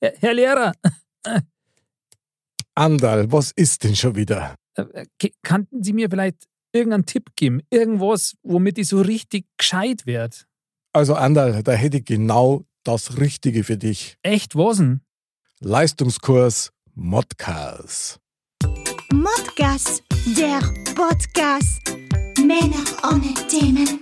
Herr Lehrer, Andal, was ist denn schon wieder? äh, k- könnten Sie mir vielleicht irgendeinen Tipp geben? Irgendwas, womit ich so richtig gescheit werde? Also Andal, da hätte ich genau das Richtige für dich. Echt was denn? Leistungskurs Modcars. Modcast, der Podcast. Männer ohne Themen.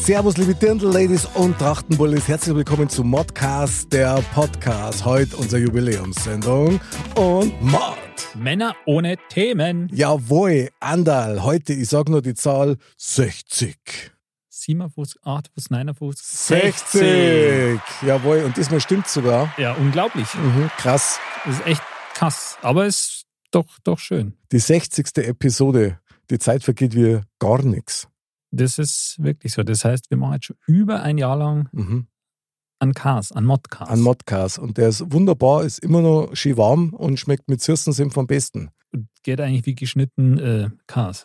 Servus, liebe Dirndl-Ladies und Trachtenbullis. Herzlich willkommen zu Modcast, der Podcast. Heute unsere Jubiläumssendung. Und Mod. Männer ohne Themen. Jawohl, Andal. Heute, ich sag nur die Zahl 60. 57, 58, 59, 60! Jawohl, und diesmal stimmt's sogar. Ja, unglaublich. Mhm, krass. Das ist echt krass. Aber ist doch, doch schön. Die 60. Episode. Die Zeit vergeht wie gar nichts. Das ist wirklich so. Das heißt, wir machen jetzt schon über ein Jahr lang Mhm. an Cars, an Modcars. An Modcars. Und der ist wunderbar, ist immer noch schön warm und schmeckt mit Süßensim vom Besten. Und Geht eigentlich wie geschnitten äh, Cars.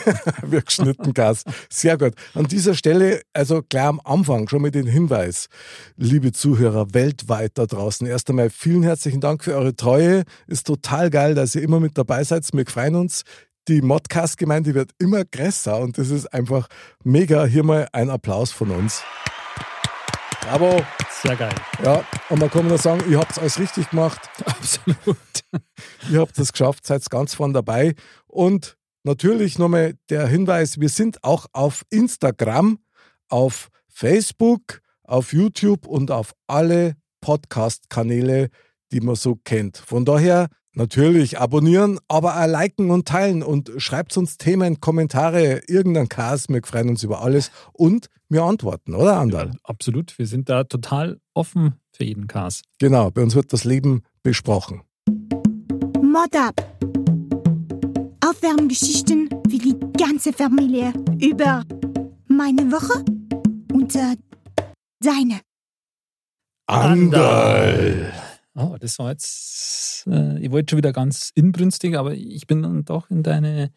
wie geschnitten Gas. Sehr gut. An dieser Stelle, also gleich am Anfang schon mit den Hinweis, liebe Zuhörer weltweit da draußen. Erst einmal vielen herzlichen Dank für eure Treue. Ist total geil, dass ihr immer mit dabei seid. Wir freuen uns. Die Modcast-Gemeinde wird immer größer und das ist einfach mega. Hier mal ein Applaus von uns. Bravo. Sehr geil. Ja, und man kann nur sagen, ihr habt es alles richtig gemacht. Absolut. Ihr habt es geschafft, seid ganz vorne dabei. Und natürlich nochmal der Hinweis, wir sind auch auf Instagram, auf Facebook, auf YouTube und auf alle Podcast-Kanäle, die man so kennt. Von daher natürlich abonnieren, aber auch liken und teilen und schreibt uns Themen, Kommentare, irgendein Cast. Wir freuen uns über alles und wir antworten, oder Andal? Absolut. Wir sind da total offen für jeden Cars. Genau, bei uns wird das Leben besprochen. Mod ab. Aufwärmgeschichten für die ganze Familie über meine Woche und äh, deine. Andal. Oh, das war jetzt, äh, ich wollte schon wieder ganz inbrünstig, aber ich bin dann doch in deine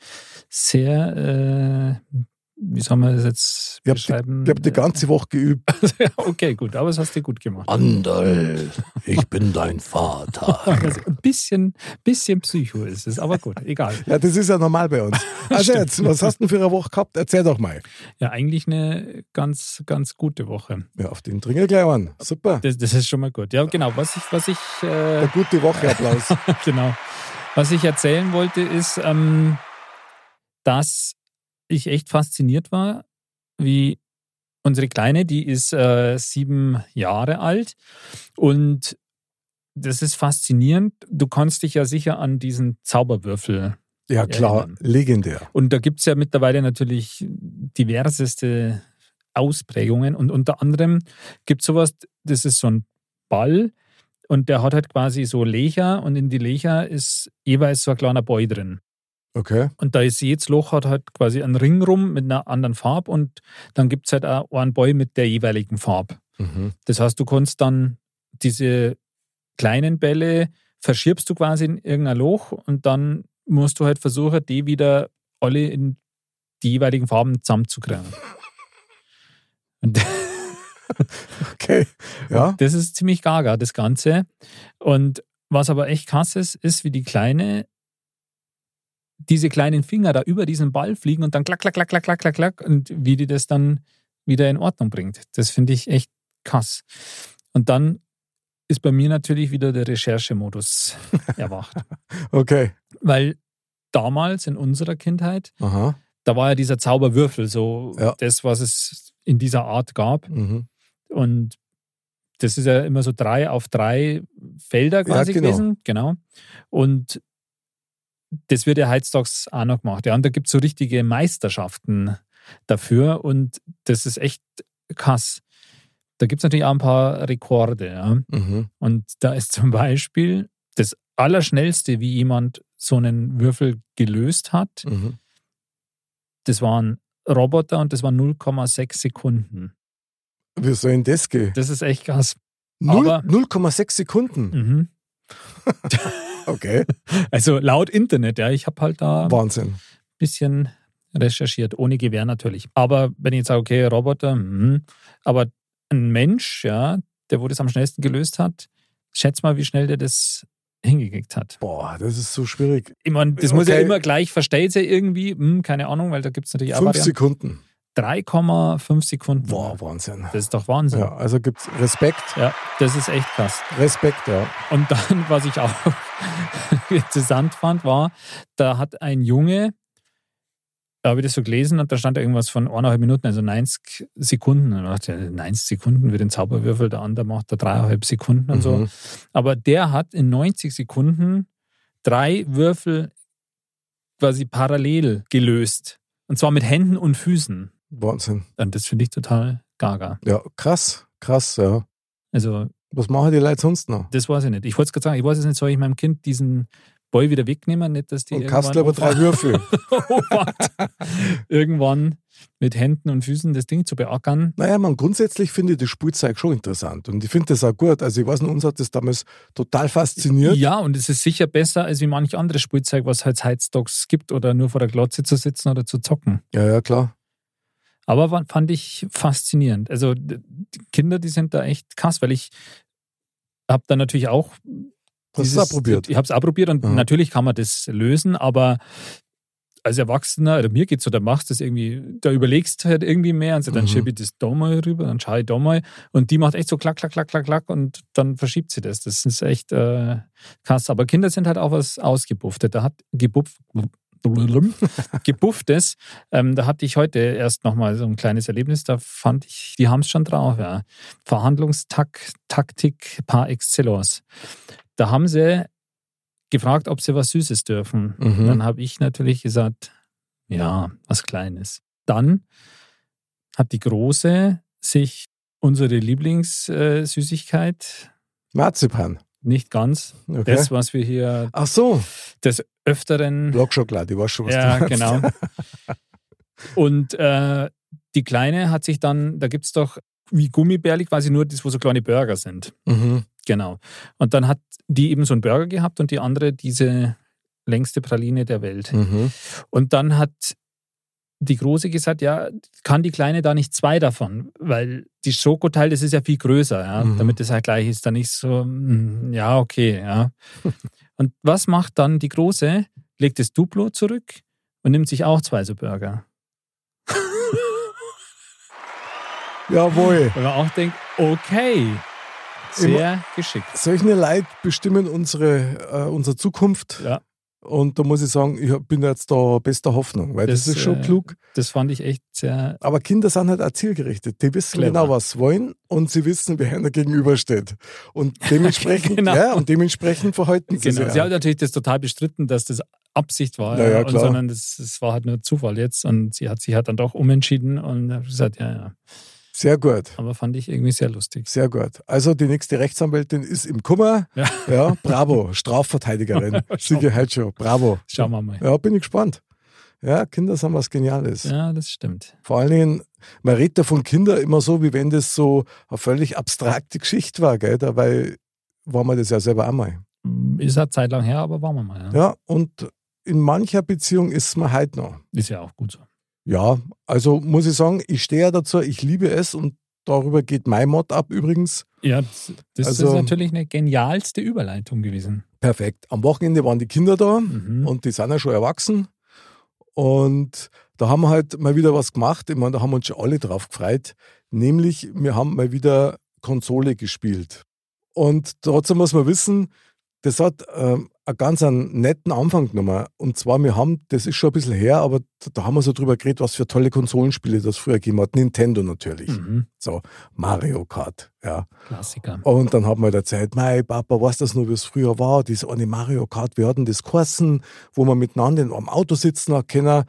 sehr, äh, wie soll man das jetzt Ich habe die, beschreiben? ich hab die ganze Woche geübt. Ja, okay, gut, aber das hast du gut gemacht. Andal, ich bin dein Vater. Also ein bisschen, bisschen Psycho ist es, aber gut, egal. Ja, das ist ja normal bei uns. Also jetzt, was hast du denn für eine Woche gehabt? Erzähl doch mal. Ja, eigentlich eine ganz, ganz gute Woche. Ja, auf den Dringel gleich an. Super. Das, das ist schon mal gut. Ja, genau. Was ich, was ich, äh, Der gute Woche-Applaus. genau. Was ich erzählen wollte, ist, ähm, dass ich echt fasziniert war, wie unsere Kleine, die ist äh, sieben Jahre alt und das ist faszinierend. Du kannst dich ja sicher an diesen Zauberwürfel Ja, klar, Erinnern. legendär. und da gibt es ja mittlerweile natürlich diverseste Ausprägungen. Und unter anderem gibt es sowas, das ist so ein Ball und der hat halt quasi so Löcher und in die Löcher ist jeweils so ein kleiner Boy drin. Okay. Und da ist jedes Loch hat halt quasi einen Ring rum mit einer anderen Farbe und dann gibt es halt auch einen Boy mit der jeweiligen Farbe. Mhm. Das heißt, du kannst dann diese kleinen Bälle verschiebst du quasi in irgendein Loch und dann musst du halt versuchen, die wieder alle in die jeweiligen Farben zusammenzukriegen. Okay. Ja. das ist ziemlich gaga, das Ganze. Und was aber echt krass ist, ist, wie die Kleine diese kleinen Finger da über diesen Ball fliegen und dann klack, klack, klack, klack, klack, klack, klack und wie die das dann wieder in Ordnung bringt. Das finde ich echt krass. Und dann ist bei mir natürlich wieder der Recherchemodus erwacht. Okay. Weil damals in unserer Kindheit, Aha. da war ja dieser Zauberwürfel so Ja. das, was es in dieser Art gab. Mhm. Und das ist ja immer so drei auf drei Felder quasi genau. gewesen. Genau. Und das wird ja heutzutage auch noch gemacht. Ja, und da gibt es so richtige Meisterschaften. dafür und das ist echt krass. Da gibt es natürlich auch ein paar Rekorde. Ja. Mhm. Und da ist zum Beispiel das Allerschnellste, wie jemand so einen Würfel gelöst hat, Mhm. das waren Roboter und das waren 0,6 Sekunden. Wie soll denn das gehen? Das ist echt krass. Null- aber- 0,6 Sekunden. Mhm. Okay. Also laut Internet, ja, ich habe halt da ein Wahnsinn. bisschen recherchiert, ohne Gewehr natürlich. Aber wenn ich jetzt sage, okay, Roboter, mhm. aber ein Mensch, ja, der wo das am schnellsten gelöst hat, schätz mal, wie schnell der das hingekriegt hat. Boah, das ist so schwierig. Ich meine, das muss ja Okay. immer gleich verstellt sein irgendwie, hm, keine Ahnung, weil da gibt es natürlich Fünf. Sekunden. 3,5 Sekunden. Boah, Wahnsinn. Das ist doch Wahnsinn. Ja, also gibt's Respekt. Ja, das ist echt krass. Respekt, ja. Und dann, was ich auch interessant fand, war, da hat ein Junge, da habe ich das so gelesen und da stand irgendwas von eineinhalb Minuten, also 90 Sekunden. Und dachte, ja, 90 Sekunden für den Zauberwürfel, der andere macht da dreieinhalb Sekunden und so. Mhm. Aber der hat in 90 Sekunden drei Würfel quasi parallel gelöst. Und zwar mit Händen und Füßen. Wahnsinn. Und das finde ich total gaga. Ja, krass, krass, ja. Also, Was machen die Leute sonst noch? das weiß ich nicht. Ich wollte es gerade sagen, ich weiß es nicht, soll ich meinem Kind diesen Boy wieder wegnehmen? Nicht, dass die Und irgendwann aber drei Würfel. Oh, irgendwann mit Händen und Füßen das Ding zu beackern. Naja, man, grundsätzlich finde ich das Spielzeug schon interessant. Und ich finde das auch gut. Also ich weiß nicht, uns hat das damals total fasziniert. Ja, und es ist sicher besser als wie manch anderes Spielzeug, was halt Heizstocks gibt oder nur vor der Glotze zu sitzen oder zu zocken. ja, ja, klar. Aber fand ich faszinierend. Also die Kinder, die sind da echt krass, weil ich habe da natürlich auch du auch probiert? Ich habe es auch probiert und Aha. natürlich kann man das lösen, aber als Erwachsener, oder mir geht's so, da machst du das irgendwie, da überlegst du halt irgendwie mehr und so, dann Mhm. schiebe ich das da mal rüber, dann schaue ich da mal und die macht echt so klack, klack, klack, klack, klack und dann verschiebt sie das. Das ist echt äh, krass. Aber Kinder sind halt auch was ausgebufftet. Da hat gebufft, gebufftes. Ähm, da hatte ich heute erst nochmal so ein kleines Erlebnis. Da fand ich, die haben es schon drauf. Ja. Verhandlungstaktik par excellence. Da haben sie gefragt, ob sie was Süßes dürfen. Mhm. Dann habe ich natürlich gesagt, ja, was Kleines. Dann hat die Große sich unsere Lieblingssüßigkeit, Marzipan. Nicht ganz, Okay. das, was wir hier Ach so, des Öfteren Blockschokolade, ich weiß schon, was ja, du meinst. genau. Und äh, die Kleine hat sich dann, da gibt es doch wie Gummibärli quasi nur das, wo so kleine Burger sind. Mhm. Genau. Und dann hat die eben so einen Burger gehabt und die andere diese längste Praline der Welt. Mhm. Und dann hat die Große gesagt, ja, kann die Kleine da nicht zwei davon? Weil die Schokoteil, das ist ja viel größer, ja, Mhm. damit das halt gleich ist. Dann nicht so, mm, ja, okay, ja. und was macht dann die Große? Legt das Duplo zurück und nimmt sich auch zwei so Burger. Jawohl. Weil man auch denkt, okay, sehr geschickt. Solche Leute bestimmen unsere, äh, unsere Zukunft. Ja. Und da muss ich sagen, ich bin jetzt da bester Hoffnung, weil das, Das, ist schon äh, klug. Das fand ich echt sehr, Aber Kinder sind halt auch zielgerichtet. Die wissen Clever. genau, was sie wollen und sie wissen, wer ihnen gegenübersteht. Und dementsprechend, Genau. ja, und dementsprechend verhalten sie Genau. sich. Sie hat natürlich das total bestritten, dass das Absicht war, Ja, ja, und, sondern das, das war halt nur Zufall jetzt. Und sie hat sich halt dann doch umentschieden und hat gesagt, ja, ja. Sehr gut. Aber fand ich irgendwie sehr lustig. Sehr gut. Also die nächste Rechtsanwältin ist im Kummer. Ja. Ja, bravo. Strafverteidigerin. Siege Heitschow. Bravo. Schauen wir mal. Ja, bin ich gespannt. Ja, Kinder sind was Geniales. Ja, das stimmt. Vor allen Dingen, man redet ja von Kindern immer so, wie wenn das so eine völlig abstrakte Geschichte war, gell? Dabei war man das ja selber einmal. Ist halt Zeit lang her, aber waren wir mal. Ja. Ja, und in mancher Beziehung ist man halt noch. Ist ja auch gut so. Ja, also muss ich sagen, ich stehe ja dazu, ich liebe es und darüber geht mein Mod ab übrigens. Ja, das, Also- ist natürlich eine genialste Überleitung gewesen. Perfekt. Am Wochenende waren die Kinder da Mhm. und die sind ja schon erwachsen. Und da haben wir halt mal wieder was gemacht. Ich meine, da haben wir uns schon alle drauf gefreut. Nämlich, wir haben mal wieder Konsole gespielt. Und trotzdem muss man wissen, das hat ähm, einen ganz einen netten Anfang genommen. Und zwar, wir haben, das ist schon ein bisschen her, aber da haben wir so drüber geredet, was für tolle Konsolenspiele das früher gegeben hat. Nintendo natürlich. Mhm. So, Mario Kart, ja. Klassiker. Und dann haben wir erzählt, mein Papa, weißt das noch, wie es früher war? Diese eine Mario Kart, wir hatten das geheißen, wo man miteinander am Auto sitzen hat können.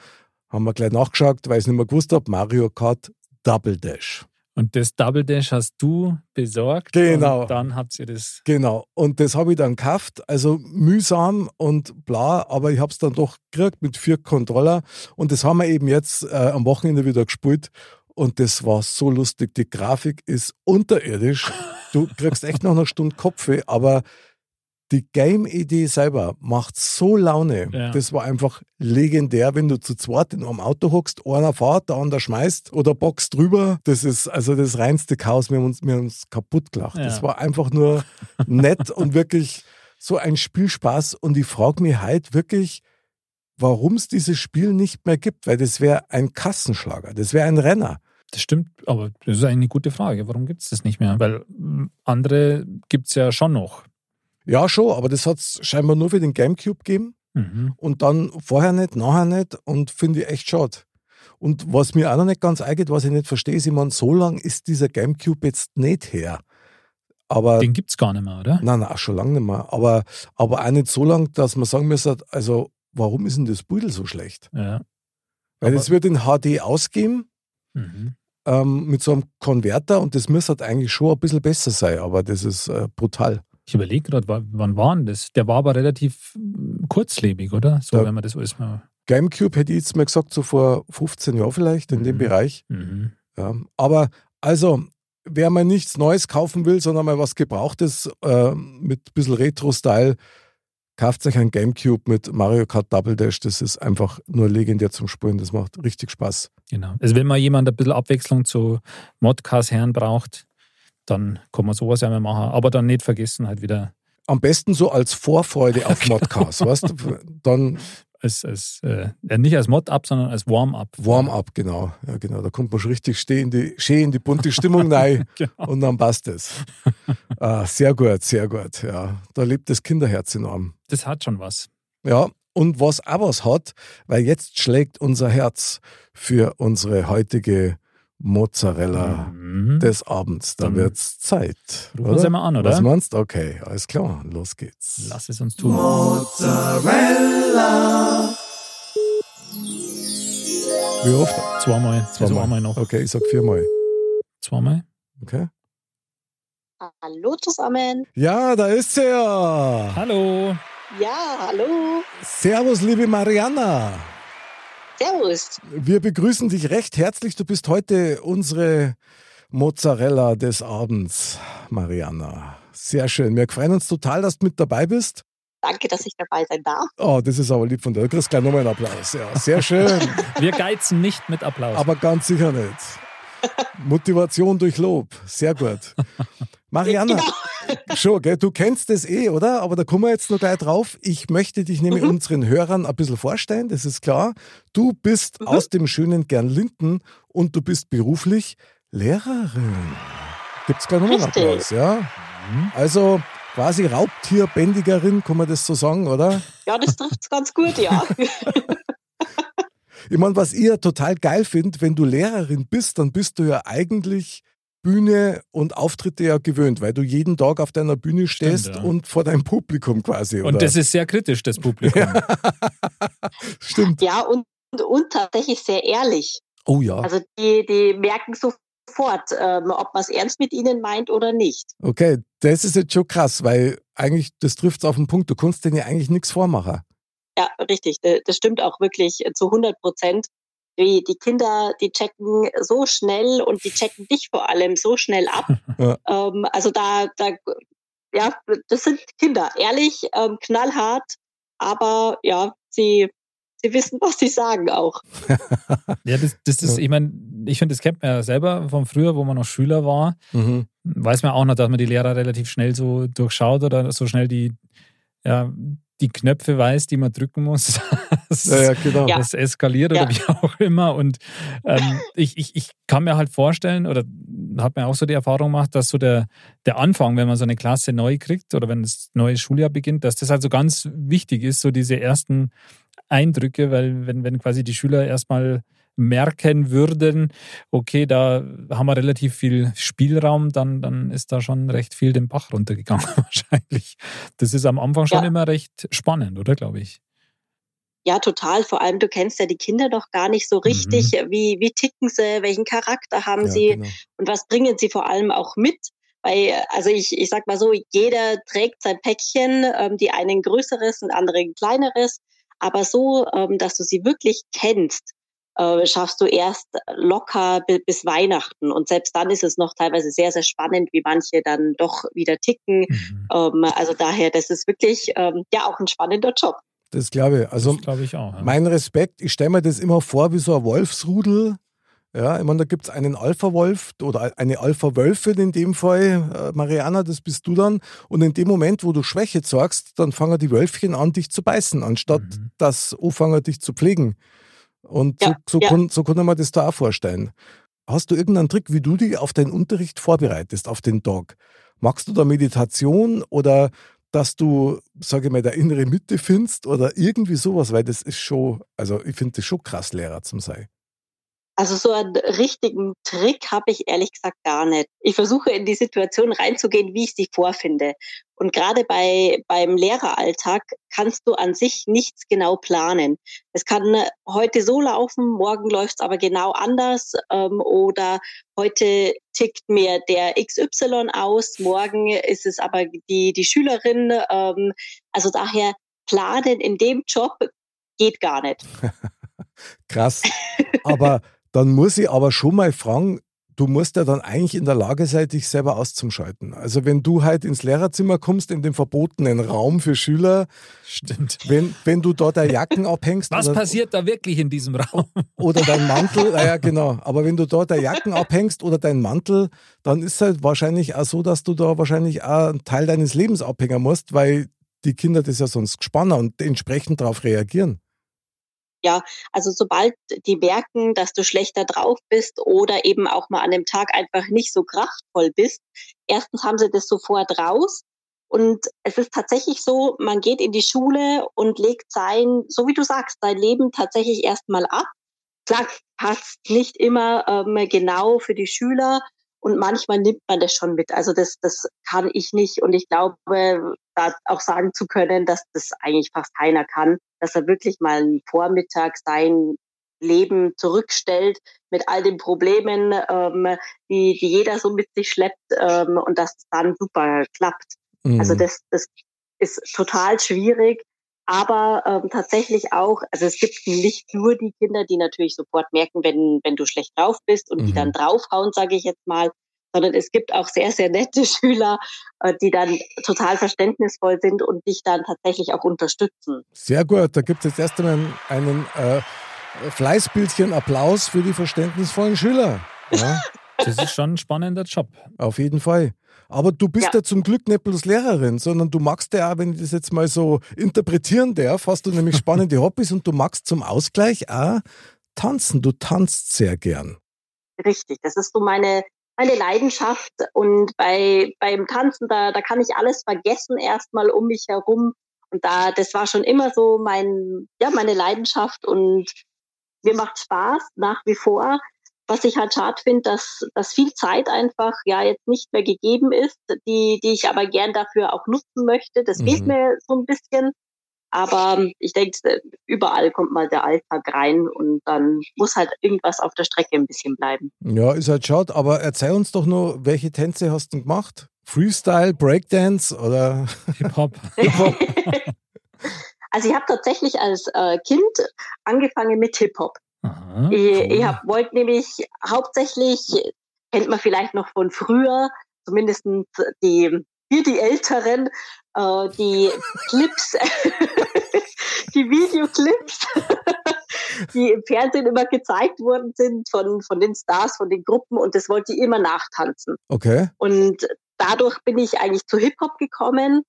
Haben wir gleich nachgeschaut, weil ich es nicht mehr gewusst habe. Mario Kart Double Dash. Und das Double Dash hast du besorgt. Genau. Und dann habt ihr das. Genau. Und das habe ich dann gekauft. Also mühsam und bla, aber ich habe es dann doch gekriegt mit vier Controller. Und das haben wir eben jetzt äh, am Wochenende wieder gespielt. Und das war so lustig. Die Grafik ist unterirdisch. Du kriegst echt noch eine Stunde Kopfweh, aber die Game-Idee selber macht so Laune. Ja. Das war einfach legendär, wenn du zu zweit in einem Auto hockst, einer fährt, der andere schmeißt oder boxt drüber. Das ist also das reinste Chaos. Wir haben uns, wir haben uns kaputt gelacht. Ja. Das war einfach nur nett und wirklich so ein Spielspaß. Und ich frage mich halt wirklich, warum es dieses Spiel nicht mehr gibt, weil das wäre ein Kassenschlager, das wäre ein Renner. Das stimmt, aber das ist eine gute Frage. Warum gibt es das nicht mehr? Weil mm, andere gibt es ja schon noch. Ja, schon, aber das hat es scheinbar nur für den Gamecube gegeben. Mhm. und dann vorher nicht, nachher nicht und finde ich echt schade. Und was mir auch noch nicht ganz eingeht, was ich nicht verstehe, ist, ich meine, so lang ist dieser Gamecube jetzt nicht her. Aber, Den gibt es gar nicht mehr, oder? nein, nein, auch schon lange nicht mehr. Aber, aber auch nicht so lang, dass man sagen müsste, also, warum ist denn das Pudel so schlecht? Ja. Weil es wird in HD ausgeben, Mhm. ähm, mit so einem Konverter und das müsste halt eigentlich schon ein bisschen besser sein, aber das ist äh, brutal. Ich überlege gerade, wann war denn das? Der war aber relativ mm, kurzlebig, oder? So, Ja. wenn man das alles mal. Gamecube hätte ich jetzt mal gesagt, so vor 15 Jahren vielleicht in dem Mhm. Bereich. Mhm. Ja, aber also, wer mal nichts Neues kaufen will, sondern mal was Gebrauchtes äh, mit ein bisschen Retro-Style, kauft sich ein Gamecube mit Mario Kart Double Dash. Das ist einfach nur legendär zum Spielen. Das macht richtig Spaß. Genau. Also, wenn mal jemand ein bisschen Abwechslung zu Modcast-Herren braucht, dann kann man sowas ja mal machen. Aber dann nicht vergessen, halt wieder Am besten so als Vorfreude auf Modcast, weißt du? Dann als, als äh, nicht als Mod-Up, sondern als Warm-Up. Warm-up, genau. Ja, genau. Da kommt man schon richtig schön in die, schön in die bunte Stimmung rein Genau. und dann passt es. ah, sehr gut, sehr gut. Ja, da lebt das Kinderherz enorm. Das hat schon was. Ja, und was auch was hat, weil jetzt schlägt unser Herz für unsere heutige Mozzarella Mhm. des Abends. Da wird's Zeit. rufen wir's einmal an, oder? Was meinst du? Okay, alles klar, los geht's. Lass es uns tun. Wie oft? Zweimal. Also einmal noch. Okay, ich sag viermal. Zweimal. Okay. Hallo zusammen. Ja, da ist sie ja. Hallo. Ja, hallo. Servus, liebe Mariana. Servus. Wir begrüßen dich recht herzlich. Du bist heute unsere Mozzarella des Abends, Mariana. Sehr schön. Wir freuen uns total, dass du mit dabei bist. Danke, dass ich dabei sein darf. Oh, das ist aber lieb von dir. Du kriegst gleich nochmal einen Applaus. Ja, sehr schön. Wir geizen nicht mit Applaus. aber ganz sicher nicht. Motivation durch Lob. Sehr gut. Mariana, schon, gell? du kennst das eh, oder? Aber da kommen wir jetzt noch gleich drauf. Ich möchte dich nämlich unseren Hörern ein bisschen vorstellen, das ist klar. Du bist aus dem schönen Gernlinden und du bist beruflich Lehrerin. Gibt's gleich nochmal einen Richtig. Applaus, ja? Also quasi Raubtierbändigerin, kann man das so sagen, oder? Ja, das trifft's ganz gut, ja. Ich meine, was ich ja total geil finde, wenn du Lehrerin bist, dann bist du ja eigentlich Bühne und Auftritte ja gewöhnt, weil du jeden Tag auf deiner Bühne stehst ja. und vor deinem Publikum quasi. Und oder? das ist sehr kritisch, das Publikum. Stimmt. Ja, und, und tatsächlich sehr ehrlich. Oh ja. Also die, die merken sofort, ähm, ob man es ernst mit ihnen meint oder nicht. Okay, das ist jetzt schon krass, weil eigentlich, das trifft auf den Punkt. Du kannst denen ja eigentlich nichts vormachen. Ja, richtig. Da- Das stimmt auch wirklich zu 100 Prozent. Die, die Kinder, die checken so schnell und die checken dich vor allem so schnell ab. Ja. ähm, also da, da, ja, das sind Kinder. Ehrlich, ähm, knallhart, aber ja, sie, sie wissen, was sie sagen auch. Ja, das, das ist, ich meine, ich finde, das kennt man ja selber von früher, wo man noch Schüler war. Mhm. Weiß man auch noch, dass man die Lehrer relativ schnell so durchschaut oder so schnell die, ja, die Knöpfe weiß, die man drücken muss. Das, Ja, ja, genau. Ja. das eskaliert oder Ja. wie auch immer. Und ähm, ich, ich, ich kann mir halt vorstellen, oder hat mir auch so die Erfahrung gemacht, dass so der, der Anfang, wenn man so eine Klasse neu kriegt oder wenn das neue Schuljahr beginnt, dass das halt so ganz wichtig ist, so diese ersten Eindrücke, weil wenn, wenn quasi die Schüler erstmal merken würden, okay, da haben wir relativ viel Spielraum, dann, dann ist da schon recht viel den Bach runtergegangen wahrscheinlich. Das ist am Anfang schon Ja. immer recht spannend, oder glaube ich? Ja, total. Vor allem, du kennst ja die Kinder noch gar nicht so richtig. Mhm. Wie, wie ticken sie? Welchen Charakter haben Ja, sie? genau. Und was bringen sie vor allem auch mit? Weil, also ich, ich sag mal so, jeder trägt sein Päckchen, ähm, die einen ein größeres und andere ein kleineres. Aber so, ähm, dass du sie wirklich kennst, äh, schaffst du erst locker bi- bis Weihnachten. Und selbst dann ist es noch teilweise sehr, sehr spannend, wie manche dann doch wieder ticken. Mhm. Ähm, also daher, das ist wirklich ähm, ja auch ein spannender Job. Das glaube ich. Also Das glaube ich auch. Ja. mein Respekt, ich stelle mir das immer vor wie so ein Wolfsrudel. Ja, ich meine, da gibt es einen Alpha-Wolf oder eine Alpha-Wölfin in dem Fall. Äh, Mariana, das bist du dann. Und in dem Moment, wo du Schwäche zeigst, dann fangen die Wölfchen an, dich zu beißen, anstatt Mhm. dass anfangen, dich zu pflegen. Und so, Ja, so, ja. Kann, so kann man das da auch vorstellen. Hast du irgendeinen Trick, wie du dich auf deinen Unterricht vorbereitest, auf den Tag? Magst du da Meditation oder dass du, sage ich mal, der innere Mitte findest oder irgendwie sowas? Weil das ist schon, also ich finde das schon krass, Lehrer zum sein. Also so einen richtigen Trick habe ich ehrlich gesagt gar nicht. Ich versuche in die Situation reinzugehen, wie ich sie vorfinde. Und gerade bei beim Lehreralltag kannst du an sich nichts genau planen. Es kann heute so laufen, morgen läuft es aber genau anders. Ähm, oder heute tickt mir der XY aus, morgen ist es aber die die Schülerin. Ähm, also daher planen in dem Job geht gar nicht. Krass. Aber dann muss ich aber schon mal fragen, du musst ja dann eigentlich in der Lage sein, dich selber auszuschalten. Also wenn du halt ins Lehrerzimmer kommst, in den verbotenen Raum für Schüler, Stimmt. wenn, wenn du dort deine Jacken abhängst Was oder, passiert da wirklich in diesem Raum? oder dein Mantel, ja genau, aber wenn du dort deine Jacken abhängst oder deinen Mantel, dann ist halt wahrscheinlich auch so, dass du da wahrscheinlich auch einen Teil deines Lebens abhängen musst, weil die Kinder das ja sonst gespannt und entsprechend darauf reagieren. Also sobald die merken, dass du schlechter drauf bist oder eben auch mal an dem Tag einfach nicht so kraftvoll bist, erstens haben sie das sofort raus. Und es ist tatsächlich so, man geht in die Schule und legt sein, so wie du sagst, sein Leben tatsächlich erstmal ab. Klar, passt nicht immer ähm, genau für die Schüler und manchmal nimmt man das schon mit. Also das, das kann ich nicht und ich glaube, da auch sagen zu können, dass das eigentlich fast keiner kann, dass er wirklich mal einen Vormittag sein Leben zurückstellt mit all den Problemen, ähm, die, die jeder so mit sich schleppt ähm, und dass es dann super klappt. Mhm. Also das, das ist total schwierig, aber ähm, tatsächlich auch, also es gibt nicht nur die Kinder, die natürlich sofort merken, wenn, wenn du schlecht drauf bist und die Mhm. dann draufhauen, sage ich jetzt mal, sondern es gibt auch sehr, sehr nette Schüler, äh, die dann total verständnisvoll sind und dich dann tatsächlich auch unterstützen. Sehr gut, da gibt es jetzt erst einmal einen, einen äh, Fleißbildchen Applaus für die verständnisvollen Schüler. Ja, Das ist schon ein spannender Job. auf jeden Fall. Aber du bist ja. Ja. zum Glück nicht bloß Lehrerin, sondern du magst ja auch, wenn ich das jetzt mal so interpretieren darf, hast du nämlich spannende Hobbys und du magst zum Ausgleich auch tanzen. Du tanzt sehr gern. Richtig, das ist so meine meine Leidenschaft und bei beim Tanzen da da kann ich alles vergessen erstmal um mich herum und da das war schon immer so mein ja meine Leidenschaft und mir macht Spaß nach wie vor. Was ich halt schade finde, dass dass viel Zeit einfach ja jetzt nicht mehr gegeben ist, die die ich aber gern dafür auch nutzen möchte. Das fehlt Mhm. mir so ein bisschen. Aber ich denke, überall kommt mal der Alltag rein und dann muss halt irgendwas auf der Strecke ein bisschen bleiben. Ja, ist halt schade, aber erzähl uns doch nur, welche Tänze hast du gemacht? Freestyle, Breakdance oder Hip-Hop. Also ich habe tatsächlich als äh, Kind angefangen mit Hip-Hop. Aha, Ich, cool. ich hab, wollte nämlich hauptsächlich, kennt man vielleicht noch von früher, zumindest die, wir die Älteren, äh, die Clips, die Videoclips, die im Fernsehen immer gezeigt worden sind von, von den Stars, von den Gruppen und das wollte ich immer nachtanzen. okay? Und dadurch bin ich eigentlich zu Hip-Hop gekommen.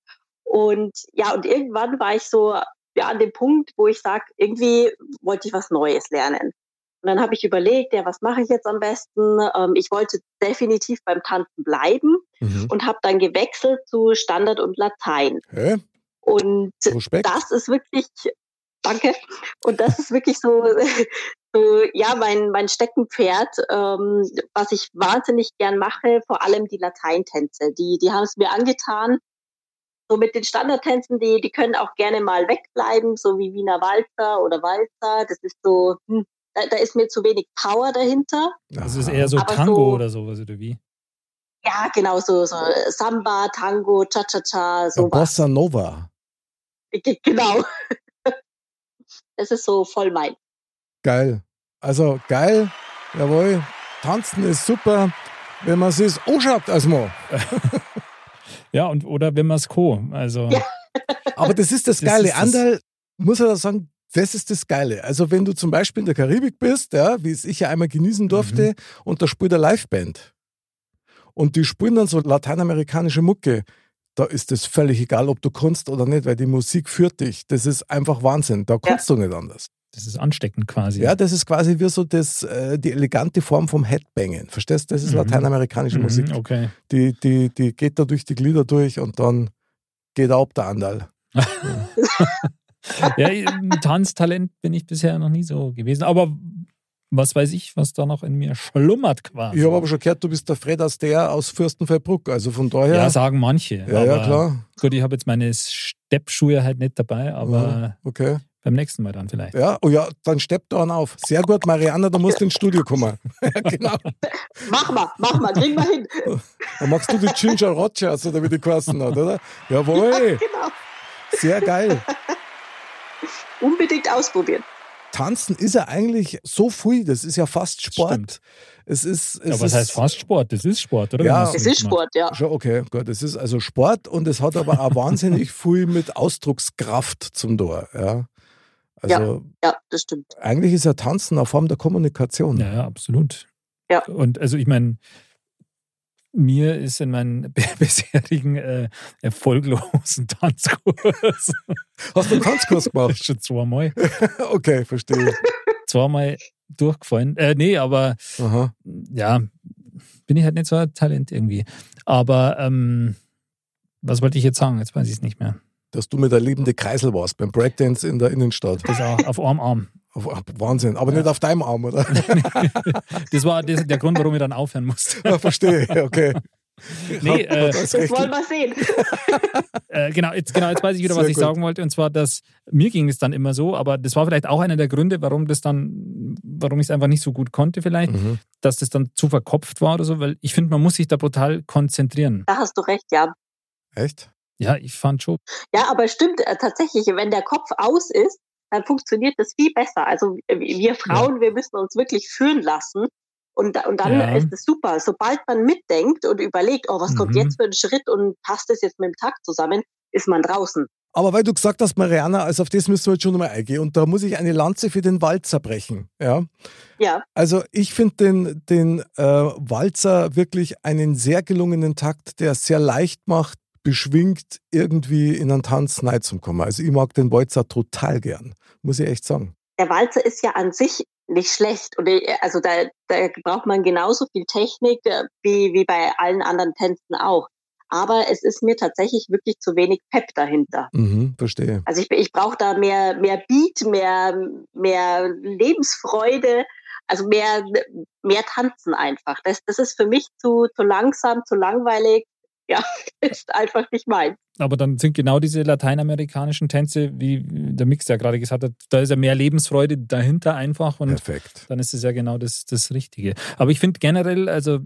Und ja, und irgendwann war ich so ja, an dem Punkt, wo ich sage, irgendwie wollte ich was Neues lernen. Und dann habe ich überlegt, ja, was mache ich jetzt am besten? Ähm, ich wollte definitiv beim Tanzen bleiben Mhm. und habe dann gewechselt zu Standard und Latein. Okay. Und Respekt. das ist wirklich, danke, und das ist wirklich so, so ja, mein, mein Steckenpferd, ähm, was ich wahnsinnig gern mache, vor allem die Lateintänze. Die, die haben es mir angetan. So mit den Standardtänzen, die, die können auch gerne mal wegbleiben, so wie Wiener Walzer oder Walzer. Das ist so, hm, da, da ist mir zu wenig Power dahinter. Das ist eher so Aber Tango so- oder sowas, oder wie? Ja, genau, so, so Samba, Tango, Cha-Cha-Cha, So. Bossa Nova. Ge- Genau. Das ist so voll mein. Geil. Also geil, jawohl. Tanzen ist super, wenn man es anschaut als Mann. Ja, und oder wenn man es co. Also Ja. Aber das ist das Das Geile. ist das- Anderl, muss ich da sagen, das ist das Geile. Also wenn du zum Beispiel in der Karibik bist, ja, wie es ich ja einmal genießen durfte, Mhm. und da spielt eine Liveband. Und die spielen dann so lateinamerikanische Mucke. Da ist es völlig egal, ob du kannst oder nicht, weil die Musik führt dich. Das ist einfach Wahnsinn. Da kannst du nicht anders. Das ist ansteckend quasi. Ja, das ist quasi wie so das, äh, die elegante Form vom Headbangen. Verstehst du? Das ist Mhm. lateinamerikanische Mhm, Musik. Okay. Die, die, die geht da durch die Glieder durch und dann geht ab der Andal. Ja, im Tanztalent bin ich bisher noch nie so gewesen. Aber was weiß ich, was da noch in mir schlummert quasi. Ich habe aber schon gehört, du bist der Fred Astaire aus Fürstenfeldbruck. Also von daher. Ja, sagen manche. ja, ja, klar. Gut, ich habe jetzt meine Steppschuhe halt nicht dabei, aber Ja, okay. Beim nächsten Mal dann vielleicht. Ja, oh ja, dann steppt da einen auf. Sehr gut, Marianne, da musst du ins Studio kommen. ja, genau. Mach mal, mach mal, kriegen wir hin. Dann machst du die Ginger Rogers oder wie die geheißen hat, oder? Jawohl, Genau. sehr geil. Unbedingt ausprobieren. Tanzen ist ja eigentlich so viel, das ist ja fast Sport. Stimmt. Es ist, es Ja, was ist heißt fast Sport? Das ist Sport, oder? Ja. Es ist. Sport, ja. Schon okay, gut. Es ist also Sport und es hat aber auch wahnsinnig viel mit Ausdruckskraft zum Tor. Ja. Also Ja, das stimmt. eigentlich ist ja Tanzen eine Form der Kommunikation. Ja, ja, absolut. Ja. Und also ich meine, mir ist in meinen bisherigen äh, erfolglosen Tanzkurs Hast du einen Tanzkurs gemacht? schon zweimal, okay, verstehe. zweimal durchgefallen. Äh, nee, aber Aha. ja, bin ich halt nicht so ein Talent irgendwie. Aber ähm, was wollte ich jetzt sagen? Jetzt weiß ich es nicht mehr. Dass du mit der lebende Kreisel warst beim Breakdance in der Innenstadt. Das auch auf einem Arm. Auf, auf, Wahnsinn. Aber nicht auf deinem Arm, oder? Das war das, der Grund, warum ich dann aufhören musste. ja, verstehe, okay. Nee, äh, Das wollen wir sehen. Äh, genau, jetzt, genau, jetzt weiß ich wieder, Sehr was ich gut. sagen wollte. Und zwar, dass mir ging es dann immer so, aber das war vielleicht auch einer der Gründe, warum das dann, warum ich es einfach nicht so gut konnte, vielleicht, Mhm. dass das dann zu verkopft war oder so, weil ich finde, man muss sich da brutal konzentrieren. Da hast du recht, ja. Echt? Ja, ich fand schon. Ja, aber stimmt äh, tatsächlich, wenn der Kopf aus ist, dann funktioniert das viel besser. Also äh, wir Frauen, wir müssen uns wirklich führen lassen. Und, und dann Ja. ist es super. Sobald man mitdenkt und überlegt, oh, was kommt Mhm. jetzt für ein Schritt und passt das jetzt mit dem Takt zusammen, ist man draußen. Aber weil du gesagt hast, Mariana, also auf das müssen wir jetzt schon nochmal eingehen. Und da muss ich eine Lanze für den Walzer brechen. Ja. Ja, Also ich finde den, den äh, Walzer wirklich einen sehr gelungenen Takt, der es sehr leicht macht, beschwingt irgendwie in einen Tanz zu kommen. Also ich mag den Walzer total gern, muss ich echt sagen. der Walzer ist ja an sich nicht schlecht. Und äh, also da, da braucht man genauso viel Technik äh, wie, wie bei allen anderen Tänzen auch. Aber es ist mir tatsächlich wirklich zu wenig Pep dahinter. Mhm, verstehe. Also ich, ich brauche da mehr, mehr Beat, mehr, mehr Lebensfreude, also mehr, mehr Tanzen einfach. Das, das ist für mich zu, zu langsam, zu langweilig. Ja, ist einfach nicht mein. Aber dann sind genau diese lateinamerikanischen Tänze, wie der Mix ja gerade gesagt hat, da ist ja mehr Lebensfreude dahinter einfach und Perfekt. dann ist es ja genau das, das Richtige. Aber ich finde generell, also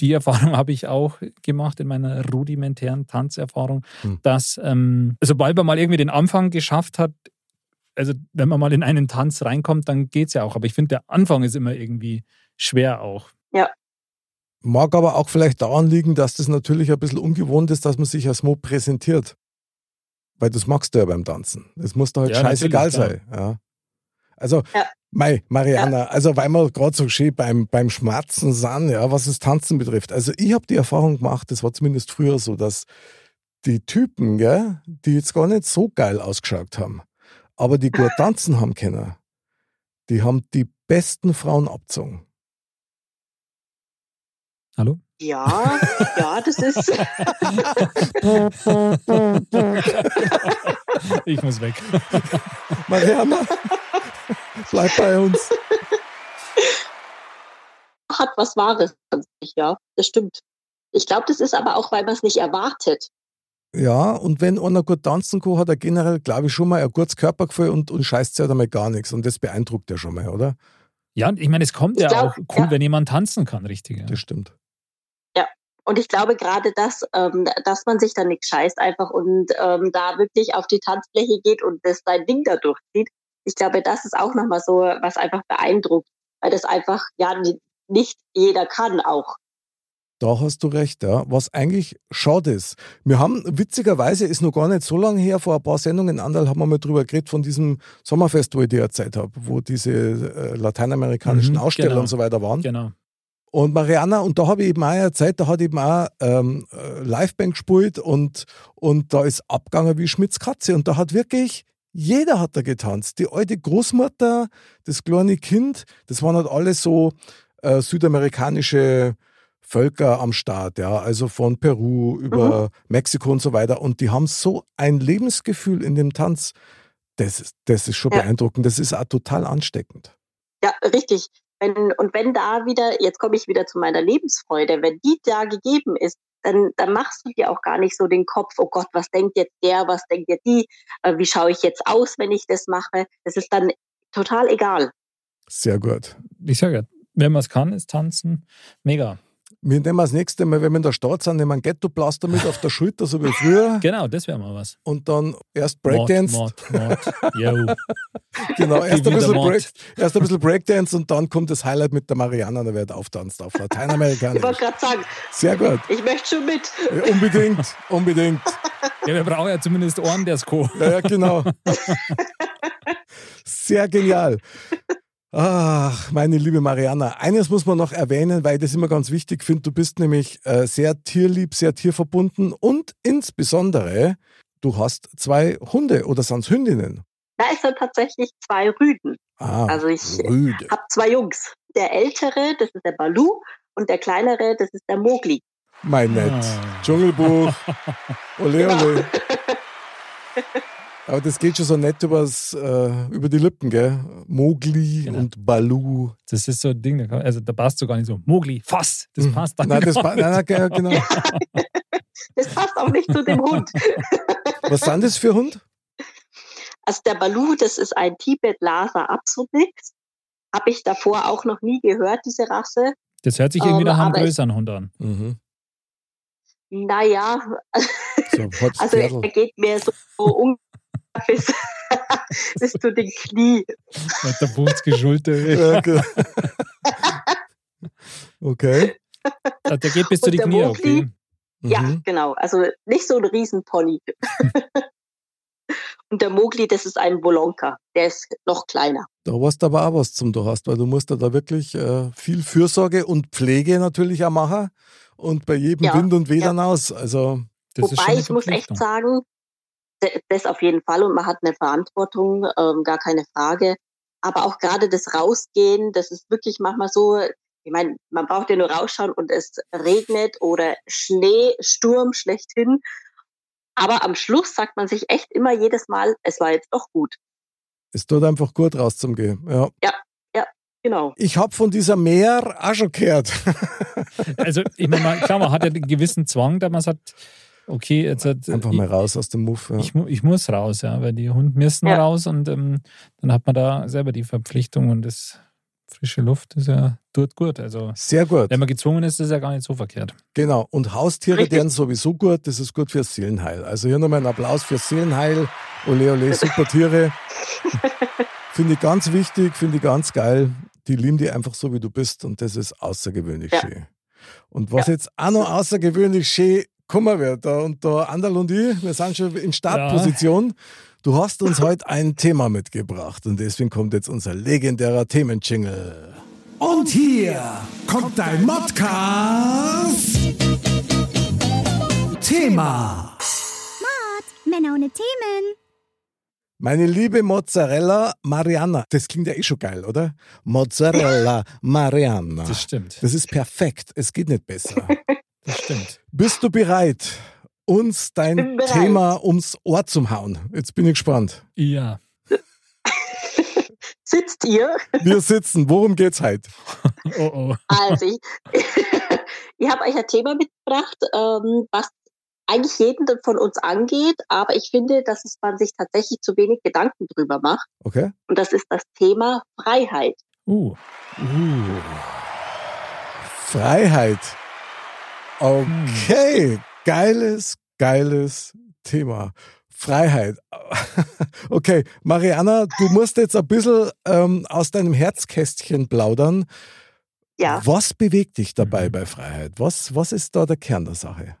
die Erfahrung habe ich auch gemacht in meiner rudimentären Tanzerfahrung, Hm. dass ähm, sobald man mal irgendwie den Anfang geschafft hat, also wenn man mal in einen Tanz reinkommt, dann geht es ja auch. Aber ich finde, der Anfang ist immer irgendwie schwer auch. Mag aber auch vielleicht daran liegen, dass das natürlich ein bisschen ungewohnt ist, dass man sich als Mo präsentiert. Weil das magst du ja beim Tanzen. Das muss doch halt Ja, scheißegal sein. Ja. Also, Ja. Mei, Mariana, also weil wir gerade so schön beim, beim Schmerzen sind, ja, was das Tanzen betrifft. Also ich habe die Erfahrung gemacht, das war zumindest früher so, dass die Typen, gell, die jetzt gar nicht so geil ausgeschaut haben, aber die gut tanzen haben können, die haben die besten Frauen abgezogen. Hallo? Ja, ja, das ist. Ich muss weg. Mariana, bleib bei uns. hat was Wahres an sich, ja. Das stimmt. Ich glaube, das ist aber auch, weil man es nicht erwartet. Ja, und wenn einer gut tanzen kann, hat er generell, glaube ich, schon mal ein gutes Körpergefühl und, und scheißt sich halt einmal gar nichts. Und das beeindruckt ja schon mal, oder? Ja, ich meine, es kommt Ich ja glaub, auch cool, ja. wenn jemand tanzen kann, richtig. Ja. Das stimmt. Und ich glaube gerade, dass, ähm, dass man sich da nicht scheißt einfach und ähm, da wirklich auf die Tanzfläche geht und das sein Ding da durchzieht. Ich glaube, das ist auch nochmal so, was einfach beeindruckt, weil das einfach ja ni- nicht jeder kann auch. Da hast du recht, ja. Was eigentlich schade ist. Wir haben, witzigerweise, ist noch gar nicht so lange her, vor ein paar Sendungen, Andal, haben wir mal drüber geredet, von diesem Sommerfest, wo ich dir erzählt habe, wo diese äh, lateinamerikanischen Mhm, Aussteller genau. und so weiter waren. Genau. Und Mariana, und da habe ich eben auch erzählt, da hat eben auch ähm, äh, Liveband gespielt und, und da ist abgegangen wie Schmitz Katze. Und da hat wirklich, jeder hat da getanzt. Die alte Großmutter, das kleine Kind, das waren halt alle so äh, südamerikanische Völker am Start, ja, also von Peru über Mexiko und so weiter. Und die haben so ein Lebensgefühl in dem Tanz. Das ist, das ist schon Ja. beeindruckend. Das ist auch total ansteckend. Ja, richtig. Wenn, und wenn da wieder, jetzt komme ich wieder zu meiner Lebensfreude, wenn die da gegeben ist, dann, dann machst du dir auch gar nicht so den Kopf, oh Gott, was denkt jetzt der, was denkt jetzt die, äh, wie schaue ich jetzt aus, wenn ich das mache. Das ist dann total egal. Sehr gut. Ich sage wenn man es kann, ist tanzen mega. Wir nehmen das nächste Mal, wenn wir in der Stadt sind, nehmen wir ein Ghetto-Plaster mit auf der Schulter, so wie früher. Genau, das wäre mal was. Und dann erst Breakdance. Mord, Mord, Mord. Yo. Genau, erst ein, bisschen. Break, erst ein bisschen Breakdance und dann kommt das Highlight mit der Mariana, da wird auftanzt auf Ich wollte Lateinamerikanisch. gerade sagen, Sehr gut. ich möchte schon mit. Ja, unbedingt, unbedingt. Ja, wir brauchen ja zumindest Ohren, der es kann. Ja, ja, genau. Sehr genial. Ach, meine liebe Mariana, eines muss man noch erwähnen, weil ich das immer ganz wichtig finde. Du bist nämlich äh, sehr tierlieb, sehr tierverbunden und insbesondere, du hast zwei Hunde oder sind es Hündinnen? Da ist dann tatsächlich zwei Rüden. Ah, Also ich habe zwei Jungs. Der ältere, das ist der Balu, und der kleinere, das ist der Mogli. Mein Nett. Ah. Dschungelbuch. Ole, ole. Aber das geht schon so nett übers, äh, über die Lippen, gell? Mogli Genau. und Balu. Das ist so ein Ding, kann- also da passt so gar nicht so. Mogli, fass, das passt dann Nein, das pa- nein, nicht. nein, genau. Das passt auch nicht zu dem Hund. Was sind das für Hund? Also der Balu, das ist ein Tibet-Lhasa Absolmix. Habe ich davor auch noch nie gehört, diese Rasse. Das hört sich irgendwie Ähm, nach einem größeren Hund an. Mhm. Naja, So, also er geht mir so ungefähr bis, bis zu den Knie. Mit der 50 Schulter. Ja, ge- okay. Der geht bis zu der Knie, okay. Ja, Mhm. genau. Also nicht so ein Riesenpony. Und der Mogli, das ist ein Bolonka. Der ist noch kleiner. Da warst du aber auch was zum du hast, weil du musst ja da wirklich äh, viel Fürsorge und Pflege natürlich auch machen und bei jedem Ja, Wind und Wetter aus. Also Das ist schon Wobei ich muss echt sagen, das auf jeden Fall und man hat eine Verantwortung, ähm, gar keine Frage. Aber auch gerade das Rausgehen, das ist wirklich manchmal so, ich meine, man braucht ja nur rausschauen und es regnet oder Schnee, Sturm schlechthin. Aber am Schluss sagt man sich echt immer jedes Mal, es war jetzt doch gut. es tut einfach gut rauszugehen. Ja. Genau. Ich habe von dieser Meer auch schon gehört. Also, ich meine, klar, man hat ja einen gewissen Zwang, da man sagt, okay, jetzt hat, Einfach ich, mal raus aus dem Muff. Ja. ich, ich muss raus, ja, weil die Hunde müssen Ja. raus und ähm, dann hat man da selber die Verpflichtung und das frische Luft ist ja, tut gut. Also, Sehr gut. wenn man gezwungen ist, ist es ja gar nicht so verkehrt. Genau. Und Haustiere Richtig. deren sowieso gut. Das ist gut fürs Seelenheil. Also hier nochmal einen Applaus fürs Seelenheil. Ole, ole, super Tiere. finde ich ganz wichtig, finde ich ganz geil. Die lieben die einfach so, wie du bist. Und das ist außergewöhnlich Ja. schön. Und was jetzt auch noch außergewöhnlich schön kommen wird, da, und da Anderl und ich, wir sind schon in Startposition. Du hast uns heute ein Thema mitgebracht und deswegen kommt jetzt unser legendärer Themenjingle. Und hier kommt dein Modcast. Thema. Männer ohne Themen. Meine liebe Mozzarella Mariana. Das klingt ja eh schon geil, oder? Mozzarella Mariana. Das stimmt. Das ist perfekt. Es geht nicht besser. Das stimmt. Bist du bereit, uns dein bereit. Thema ums Ohr zu hauen? Jetzt bin ich gespannt. Ja. Sitzt ihr? Wir sitzen. Worum geht's heute? Oh, oh. Also ich, ich habe euch ein Thema mitgebracht, ähm, was eigentlich jeden von uns angeht, aber ich finde, dass es man sich tatsächlich zu wenig Gedanken drüber macht. Okay. Und das ist das Thema Freiheit. Uh, Uh. Freiheit. Okay. Geiles, geiles Thema. Freiheit. Okay, Mariana, du musst jetzt ein bisschen ähm, aus deinem Herzkästchen plaudern. Ja. Was bewegt dich dabei Mhm. bei Freiheit? Was, was ist da der Kern der Sache?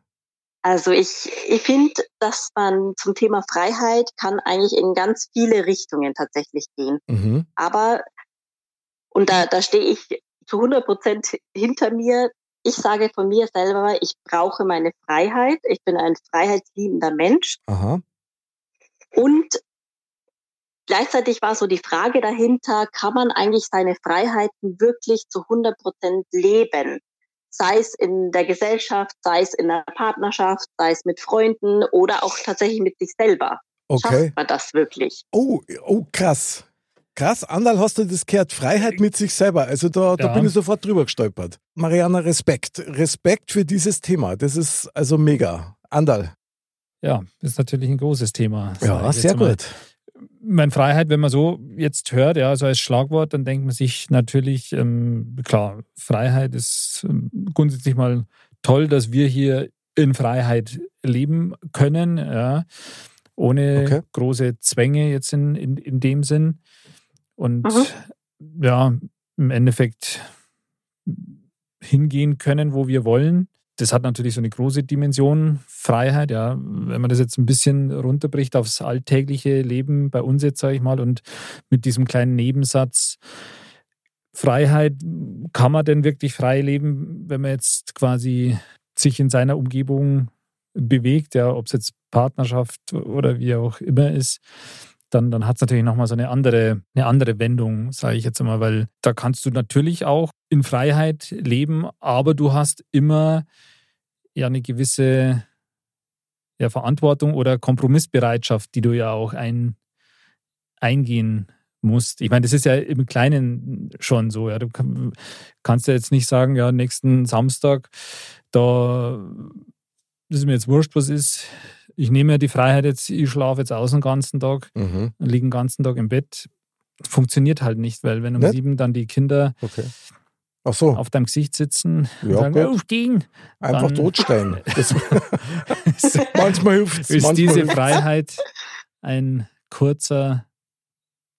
Also ich, ich finde, dass man zum Thema Freiheit kann eigentlich in ganz viele Richtungen tatsächlich gehen. Mhm. Aber, und da, da stehe ich zu 100 Prozent hinter mir, ich sage von mir selber, ich brauche meine Freiheit. Ich bin ein freiheitsliebender Mensch. Aha. Und gleichzeitig war so die Frage dahinter, kann man eigentlich seine Freiheiten wirklich zu 100 Prozent leben? Sei es in der Gesellschaft, sei es in der Partnerschaft, sei es mit Freunden oder auch tatsächlich mit sich selber. Okay. Schafft man das wirklich? Oh, oh, krass. Krass, Andal, hast du das gehört? Freiheit mit sich selber. Also da, da Ja. bin ich sofort drüber gestolpert. Mariana, Respekt. Respekt für dieses Thema. Das ist also mega. Andal. ja, ist natürlich ein großes Thema. Ja, sehr mal. gut. Meine Freiheit, wenn man so jetzt hört, ja, so als Schlagwort, dann denkt man sich natürlich, ähm, klar, Freiheit ist ähm, grundsätzlich mal toll, dass wir hier in Freiheit leben können, ja, ohne Okay. große Zwänge jetzt in, in, in dem Sinn. Und Mhm. ja, im Endeffekt hingehen können, wo wir wollen. Das hat natürlich so eine große Dimension, Freiheit, ja. Wenn man das jetzt ein bisschen runterbricht aufs alltägliche Leben bei uns jetzt, sage ich mal, und mit diesem kleinen Nebensatz, Freiheit, kann man denn wirklich frei leben, wenn man jetzt quasi sich in seiner Umgebung bewegt, ja, ob es jetzt Partnerschaft oder wie auch immer ist, dann, dann hat es natürlich nochmal so eine andere, eine andere Wendung, sage ich jetzt einmal, weil da kannst du natürlich auch in Freiheit leben, aber du hast immer ja eine gewisse ja, Verantwortung oder Kompromissbereitschaft, die du ja auch ein, eingehen musst. Ich meine, das ist ja im Kleinen schon so. Ja. Du kann, kannst ja jetzt nicht sagen, ja, nächsten Samstag, da das ist mir jetzt wurscht, was ist. Ich nehme mir die Freiheit jetzt, ich schlafe jetzt aus den ganzen Tag, Mhm. liege den ganzen Tag im Bett. Funktioniert halt nicht, weil wenn um Nicht? sieben dann die Kinder Okay. So, auf deinem Gesicht sitzen und Ja, sagen, gut. aufstehen, einfach dann- totstellen. Das, ist, manchmal hilft es. ist manchmal diese hilft's. Freiheit ein kurzer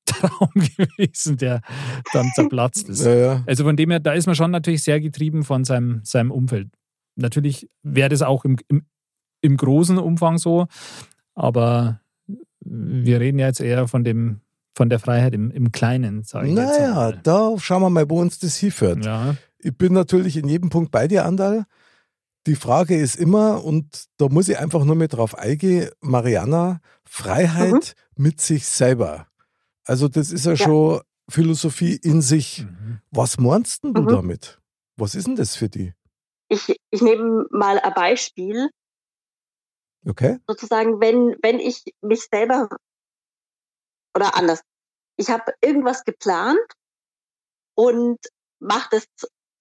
Traum gewesen, der dann zerplatzt ist. Ja, ja. Also von dem her, da ist man schon natürlich sehr getrieben von seinem, seinem Umfeld. Natürlich wäre das auch im, im, im großen Umfang so, aber wir reden ja jetzt eher von dem von der Freiheit im, im Kleinen, sage ich Naja, da schauen wir mal, wo uns das hinführt. Ja, Ich bin natürlich in jedem Punkt bei dir, Andal. Die Frage ist immer, und da muss ich einfach nur mit drauf eingehen, Mariana, Freiheit mit sich selber. Also das ist ja, Ja. schon Philosophie in sich. Mhm. Was meinst denn du Mhm. damit? Was ist denn das für die? Ich, ich nehme mal ein Beispiel. Okay? sozusagen, wenn, wenn ich mich selber oder anders, ich habe irgendwas geplant und mache das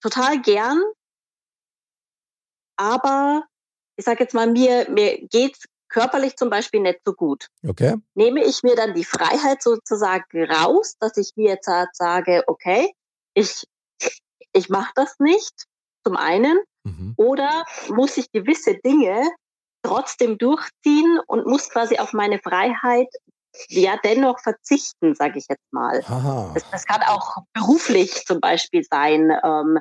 total gern, aber ich sage jetzt mal, mir, mir geht's körperlich zum Beispiel nicht so gut. Okay? Nehme ich mir dann die Freiheit sozusagen raus, dass ich mir jetzt halt sage, okay, ich, ich mache das nicht, zum einen, Mhm. oder muss ich gewisse Dinge trotzdem durchziehen und muss quasi auf meine Freiheit ja dennoch verzichten, sage ich jetzt mal. Das, das kann auch beruflich zum Beispiel sein. Ähm,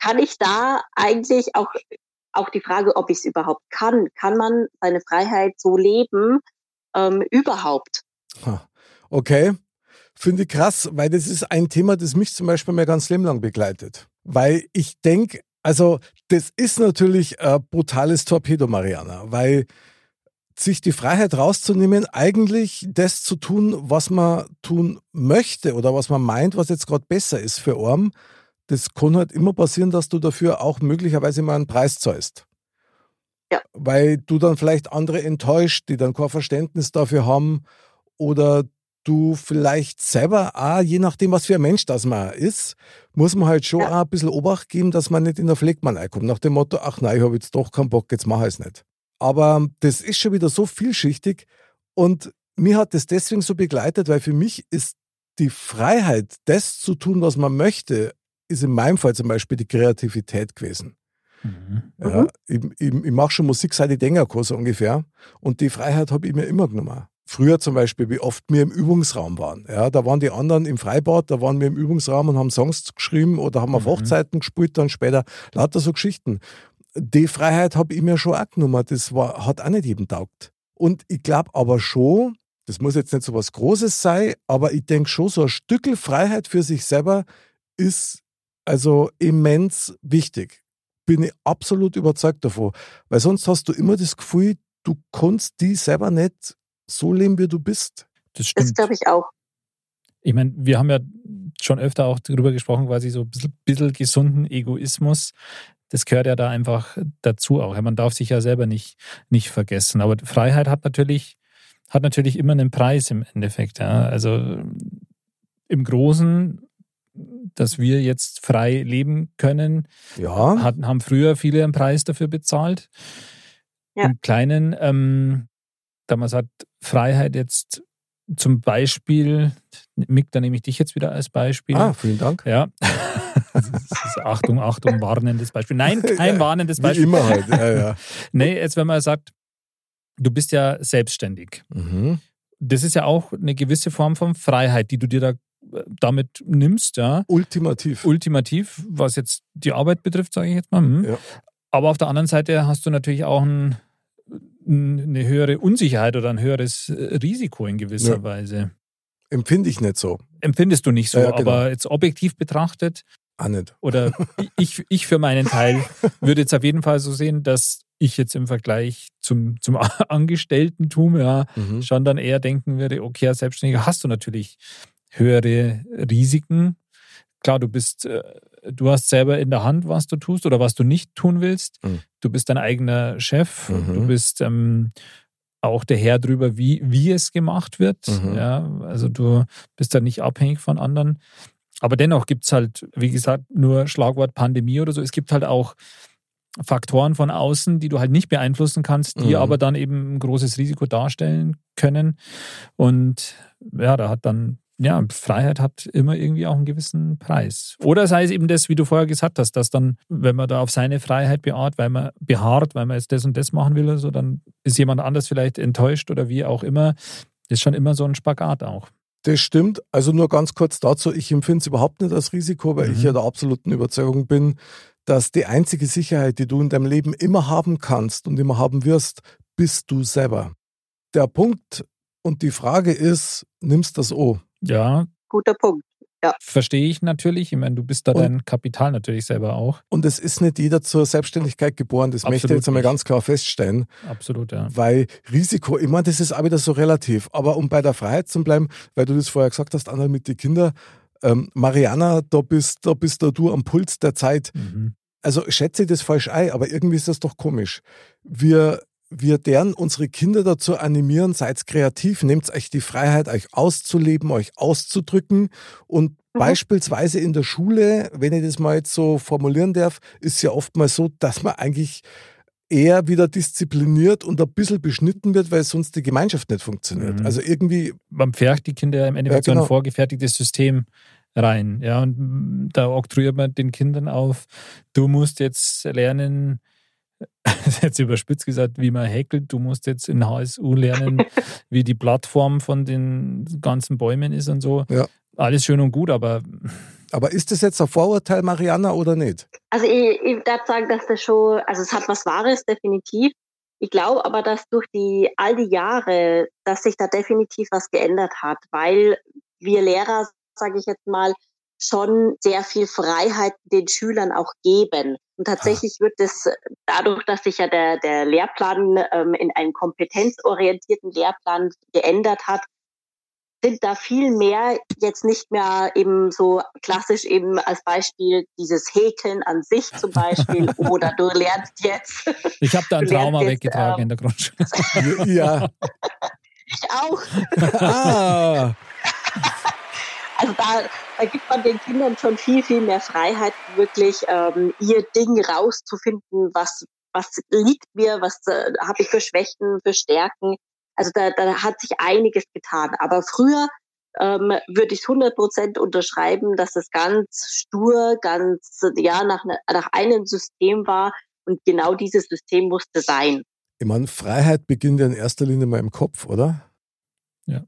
kann ich da eigentlich auch auch die Frage, ob ich es überhaupt kann, kann man seine Freiheit so leben ähm, überhaupt? Ha. Okay. Finde ich krass, weil das ist ein Thema, das mich zum Beispiel mein ganzes Leben lang begleitet. Weil ich denke, also das ist natürlich ein brutales Torpedo, Mariana, weil sich die Freiheit rauszunehmen, eigentlich das zu tun, was man tun möchte oder was man meint, was jetzt gerade besser ist für Arm, das kann halt immer passieren, dass du dafür auch möglicherweise mal einen Preis zahlst. Ja. Weil du dann vielleicht andere enttäuscht, die dann kein Verständnis dafür haben oder du vielleicht selber auch, je nachdem, was für ein Mensch das man ist, muss man halt schon Ja. auch ein bisschen Obacht geben, dass man nicht in der Fleckmann einkommt. Nach dem Motto, ach nein, ich habe jetzt doch keinen Bock, jetzt mache ich es nicht. Aber das ist schon wieder so vielschichtig und mir hat das deswegen so begleitet, weil für mich ist die Freiheit, das zu tun, was man möchte, ist in meinem Fall zum Beispiel die Kreativität gewesen. Mhm. Ja, ich ich, ich mache schon Musik seit ich denken kann, so ungefähr. Und die Freiheit habe ich mir immer genommen. Früher zum Beispiel, wie oft wir im Übungsraum waren. Ja, da waren die anderen im Freibad, da waren wir im Übungsraum und haben Songs geschrieben oder haben auf Mhm. Hochzeiten gespielt, dann später lauter so Geschichten. Die Freiheit habe ich mir schon auch genommen. Das war, hat auch nicht jedem taugt. Und ich glaube aber schon, das muss jetzt nicht so was Großes sein, aber ich denke schon, so ein Stückel Freiheit für sich selber ist also immens wichtig. Bin ich absolut überzeugt davon. Weil sonst hast du immer das Gefühl, du kannst die selber nicht so leben, wie du bist. Das Das stimmt. glaube ich auch. Ich meine, wir haben ja schon öfter auch darüber gesprochen, quasi so ein bisschen, bisschen gesunden Egoismus. Das gehört ja da einfach dazu auch. Man darf sich ja selber nicht, nicht vergessen. Aber Freiheit hat natürlich, hat natürlich immer einen Preis im Endeffekt. Ja. Also im Großen, dass wir jetzt frei leben können, Ja, hatten, haben früher viele einen Preis dafür bezahlt. Ja. Im Kleinen, ähm, da man sagt, Freiheit jetzt zum Beispiel, Mick, da nehme ich dich jetzt wieder als Beispiel. ah, vielen Dank. Ja. Achtung, Achtung, warnendes Beispiel. Nein, kein warnendes Wie Beispiel. immer halt. Ja, ja. Nee, jetzt wenn man sagt, du bist ja selbstständig. Mhm. Das ist ja auch eine gewisse Form von Freiheit, die du dir da äh, damit nimmst, ja. Ultimativ. Ultimativ, was jetzt die Arbeit betrifft, sage ich jetzt mal. Hm. Ja. Aber auf der anderen Seite hast du natürlich auch ein, eine höhere Unsicherheit oder ein höheres äh, Risiko in gewisser Ja. Weise. Empfinde ich nicht so. Empfindest du nicht so, Ja, genau. aber jetzt objektiv betrachtet Auch nicht. oder ich, ich für meinen Teil würde jetzt auf jeden Fall so sehen, dass ich jetzt im Vergleich zum, zum Angestellten-Tum ja Mhm. schon dann eher denken würde, okay, als Selbstständiger hast du natürlich höhere Risiken. Klar, du bist, äh, du hast selber in der Hand, was du tust oder was du nicht tun willst. Mhm. Du bist dein eigener Chef. Mhm. Du bist ähm, auch der Herr drüber, wie, wie es gemacht wird. Mhm. Ja, also du bist da nicht abhängig von anderen. Aber dennoch gibt es halt, wie gesagt, nur Schlagwort Pandemie oder so. Es gibt halt auch Faktoren von außen, die du halt nicht beeinflussen kannst, die Mhm. aber dann eben ein großes Risiko darstellen können. Und ja, da hat dann, ja, Freiheit hat immer irgendwie auch einen gewissen Preis. Oder sei es eben das, wie du vorher gesagt hast, dass dann, wenn man da auf seine Freiheit beharrt, weil man beharrt, weil man jetzt das und das machen will oder so, dann ist jemand anders vielleicht enttäuscht oder wie auch immer. Das ist schon immer so ein Spagat auch. Das stimmt. Also nur ganz kurz dazu. Ich empfinde es überhaupt nicht als Risiko, weil Mhm. ich ja der absoluten Überzeugung bin, dass die einzige Sicherheit, die du in deinem Leben immer haben kannst und immer haben wirst, bist du selber. Der Punkt und die Frage ist, nimmst das O? Ja, Guter Punkt. verstehe ich natürlich. Ich meine, du bist da Und- dein Kapital natürlich selber auch. Und es ist nicht jeder zur Selbstständigkeit geboren. Das möchte ich Absolut jetzt einmal nicht. ganz klar feststellen. Absolut, ja. Weil Risiko, ich meine, das ist auch wieder so relativ. Aber um bei der Freiheit zu bleiben, weil du das vorher gesagt hast, Anna, mit den Kindern, ähm, Mariana, da bist, da bist da du am Puls der Zeit. Mhm. Also schätze ich das falsch ein, aber irgendwie ist das doch komisch. Wir, wir deren unsere Kinder dazu animieren, seid kreativ, nehmt euch die Freiheit, euch auszuleben, euch auszudrücken. Und beispielsweise in der Schule, wenn ich das mal jetzt so formulieren darf, ist ja oftmals so, dass man eigentlich eher wieder diszipliniert und ein bisschen beschnitten wird, weil sonst die Gemeinschaft nicht funktioniert. Mhm. Also irgendwie, Man pfercht die Kinder im Endeffekt Ja, so genau. ein vorgefertigtes System rein. Ja, und da oktroyiert man den Kindern auf, du musst jetzt lernen, jetzt überspitzt gesagt, wie man häkelt, du musst jetzt in HSU lernen, wie die Plattform von den ganzen Bäumen ist und so. Ja. Alles schön und gut, aber aber ist das jetzt ein Vorurteil, Mariana, oder nicht? Also ich, ich darf sagen, dass das schon, also es hat was Wahres, definitiv. Ich glaube aber, dass durch die all die Jahre, dass sich da definitiv was geändert hat, weil wir Lehrer, sage ich jetzt mal, schon sehr viel Freiheit den Schülern auch geben. Und tatsächlich wird es dadurch, dass sich ja der, der Lehrplan ähm, in einen kompetenzorientierten Lehrplan geändert hat, sind da viel mehr jetzt nicht mehr eben so klassisch eben als Beispiel dieses Häkeln an sich zum Beispiel oder du lernst jetzt, ich habe da ein Trauma jetzt, weggetragen ähm, in der Grundschule. Ja. ich auch. ah. Also da, da gibt man den Kindern schon viel, viel mehr Freiheit, wirklich ähm, ihr Ding rauszufinden, was was liegt mir, was äh, habe ich für Schwächen, für Stärken. Also da, da hat sich einiges getan. Aber früher ähm, würde ich 100 Prozent unterschreiben, dass es ganz stur, ganz ja nach, ne, nach einem System war und genau dieses System musste sein. Ich meine, Freiheit beginnt ja in erster Linie mal im Kopf, oder? Ja.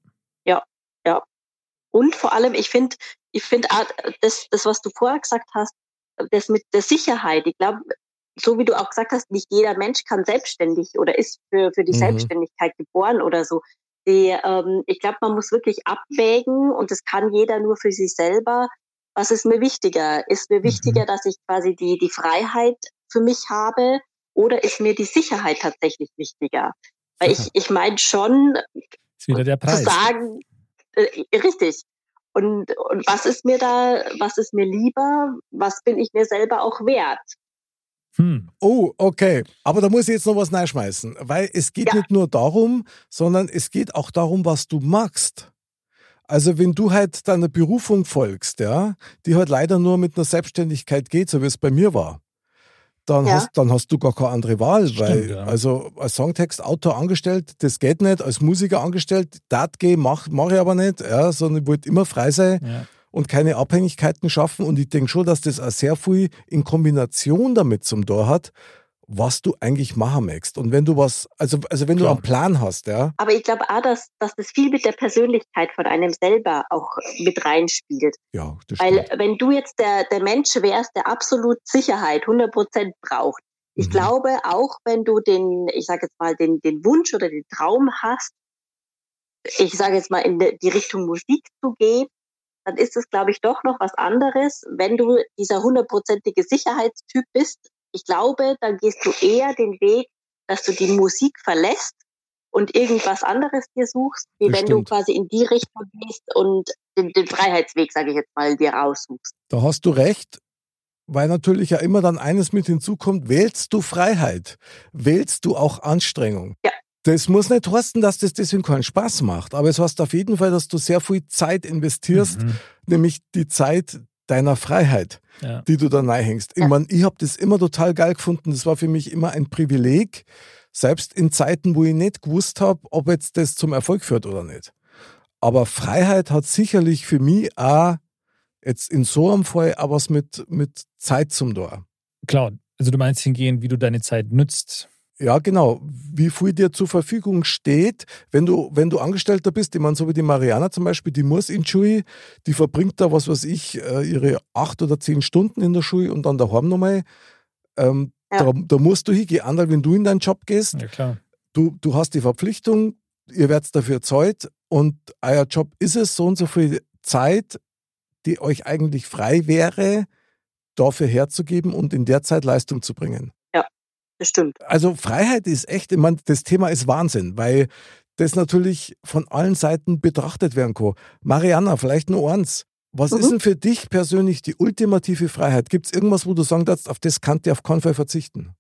Ja, ja. Und vor allem, ich finde, ich finde das, das, was du vorher gesagt hast, das mit der Sicherheit. Ich glaube, so wie du auch gesagt hast, nicht jeder Mensch kann selbstständig oder ist für, für die mhm. Selbstständigkeit geboren oder so. Die, ähm, ich glaube, man muss wirklich abwägen und das kann jeder nur für sich selber. Was ist mir wichtiger? Ist mir wichtiger, mhm. dass ich quasi die, die Freiheit für mich habe oder ist mir die Sicherheit tatsächlich wichtiger? Weil ich, ich meine schon, ist wieder der Preis. zu sagen, äh, richtig. Und, und was ist mir da, was ist mir lieber? Was bin ich mir selber auch wert? Hm. Oh, okay. Aber da muss ich jetzt noch was reinschmeißen, weil es geht ja. nicht nur darum, sondern es geht auch darum, was du magst. Also wenn du halt deiner Berufung folgst, ja, die halt leider nur mit einer Selbstständigkeit geht, so wie es bei mir war, dann, ja. hast, dann hast du gar keine andere Wahl. Stimmt, weil, ja. Also als Songtextautor angestellt, das geht nicht. Als Musiker angestellt, das geht, mach, mach ich aber nicht, ja, sondern ich wollte immer frei sein. Ja und keine Abhängigkeiten schaffen. Und ich denke schon, dass das auch sehr viel in Kombination damit zum Tor hat, was du eigentlich machen möchtest. Und wenn du was, also, also wenn Klar. du einen Plan hast, ja. Aber ich glaube auch, dass, dass das viel mit der Persönlichkeit von einem selber auch mit reinspielt. Ja, das Weil wenn du jetzt der, der Mensch wärst, der absolut Sicherheit 100 Prozent braucht, ich mhm. glaube auch, wenn du den, ich sage jetzt mal, den, den Wunsch oder den Traum hast, ich sage jetzt mal in die Richtung Musik zu gehen, dann ist es, glaube ich, doch noch was anderes, wenn du dieser hundertprozentige Sicherheitstyp bist. Ich glaube, dann gehst du eher den Weg, dass du die Musik verlässt und irgendwas anderes dir suchst, wie wenn du quasi in die Richtung gehst und den, den Freiheitsweg, sage ich jetzt mal, dir raussuchst. Da hast du recht. Weil natürlich ja immer dann eines mit hinzukommt, wählst du Freiheit, wählst du auch Anstrengung. Ja. Das muss nicht heißen, dass das deswegen keinen Spaß macht, aber es heißt auf jeden Fall, dass du sehr viel Zeit investierst, mhm. nämlich die Zeit deiner Freiheit, ja. die du da hängst. Ich meine, ich habe das immer total geil gefunden. Das war für mich immer ein Privileg, selbst in Zeiten, wo ich nicht gewusst habe, ob jetzt das zum Erfolg führt oder nicht. Aber Freiheit hat sicherlich für mich auch jetzt in so einem Fall auch was mit, mit Zeit zum Tor. Klar, also du meinst hingehend, wie du deine Zeit nützt ja, genau. Wie viel dir zur Verfügung steht, wenn du, wenn du Angestellter bist, ich meine, so wie die Mariana zum Beispiel, die muss in Schule, die verbringt da, was weiß ich, äh, ihre acht oder zehn Stunden in der Schule und dann daheim nochmal. Ähm, ja. da, da, musst du hingehen, anders, wenn du in deinen Job gehst. Ja, klar. Du, du hast die Verpflichtung, ihr werdet dafür zahlt und euer Job ist es, so und so viel Zeit, die euch eigentlich frei wäre, dafür herzugeben und in der Zeit Leistung zu bringen stimmt. Also Freiheit ist echt, ich meine, das Thema ist Wahnsinn, weil das natürlich von allen Seiten betrachtet werden kann. Mariana, vielleicht nur eins. Was mhm. ist denn für dich persönlich die ultimative Freiheit? Gibt es irgendwas, wo du sagen darfst, auf das kann ich auf keinen Fall verzichten?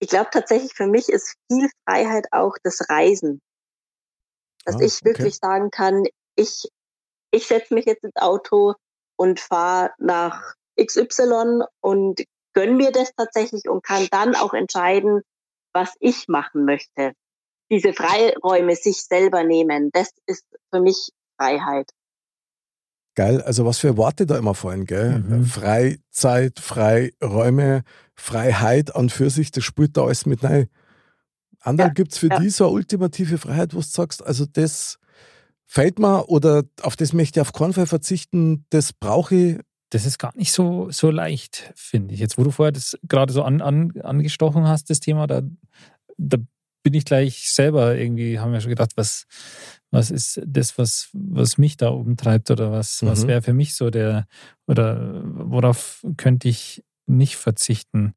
Ich glaube tatsächlich, für mich ist viel Freiheit auch das Reisen. Dass ah, ich wirklich okay. sagen kann, ich, ich setze mich jetzt ins Auto und fahre nach XY und gönne mir das tatsächlich und kann dann auch entscheiden, was ich machen möchte. Diese Freiräume sich selber nehmen, das ist für mich Freiheit. Geil, also was für Worte da immer fallen, gell? Mhm. Freizeit, Freiräume, Freiheit an für sich, das spielt da alles mit rein. Andere ja, gibt es für ja. die so eine ultimative Freiheit, wo du sagst, also das fällt mir oder auf das möchte ich auf keinen Fall verzichten, das brauche ich das ist gar nicht so, so leicht, finde ich. Jetzt, wo du vorher das gerade so an, an, angestochen hast, das Thema, da, da bin ich gleich selber irgendwie, haben wir schon gedacht, was, was ist das, was, was mich da umtreibt oder was, mhm. was wäre für mich so der, oder worauf könnte ich nicht verzichten?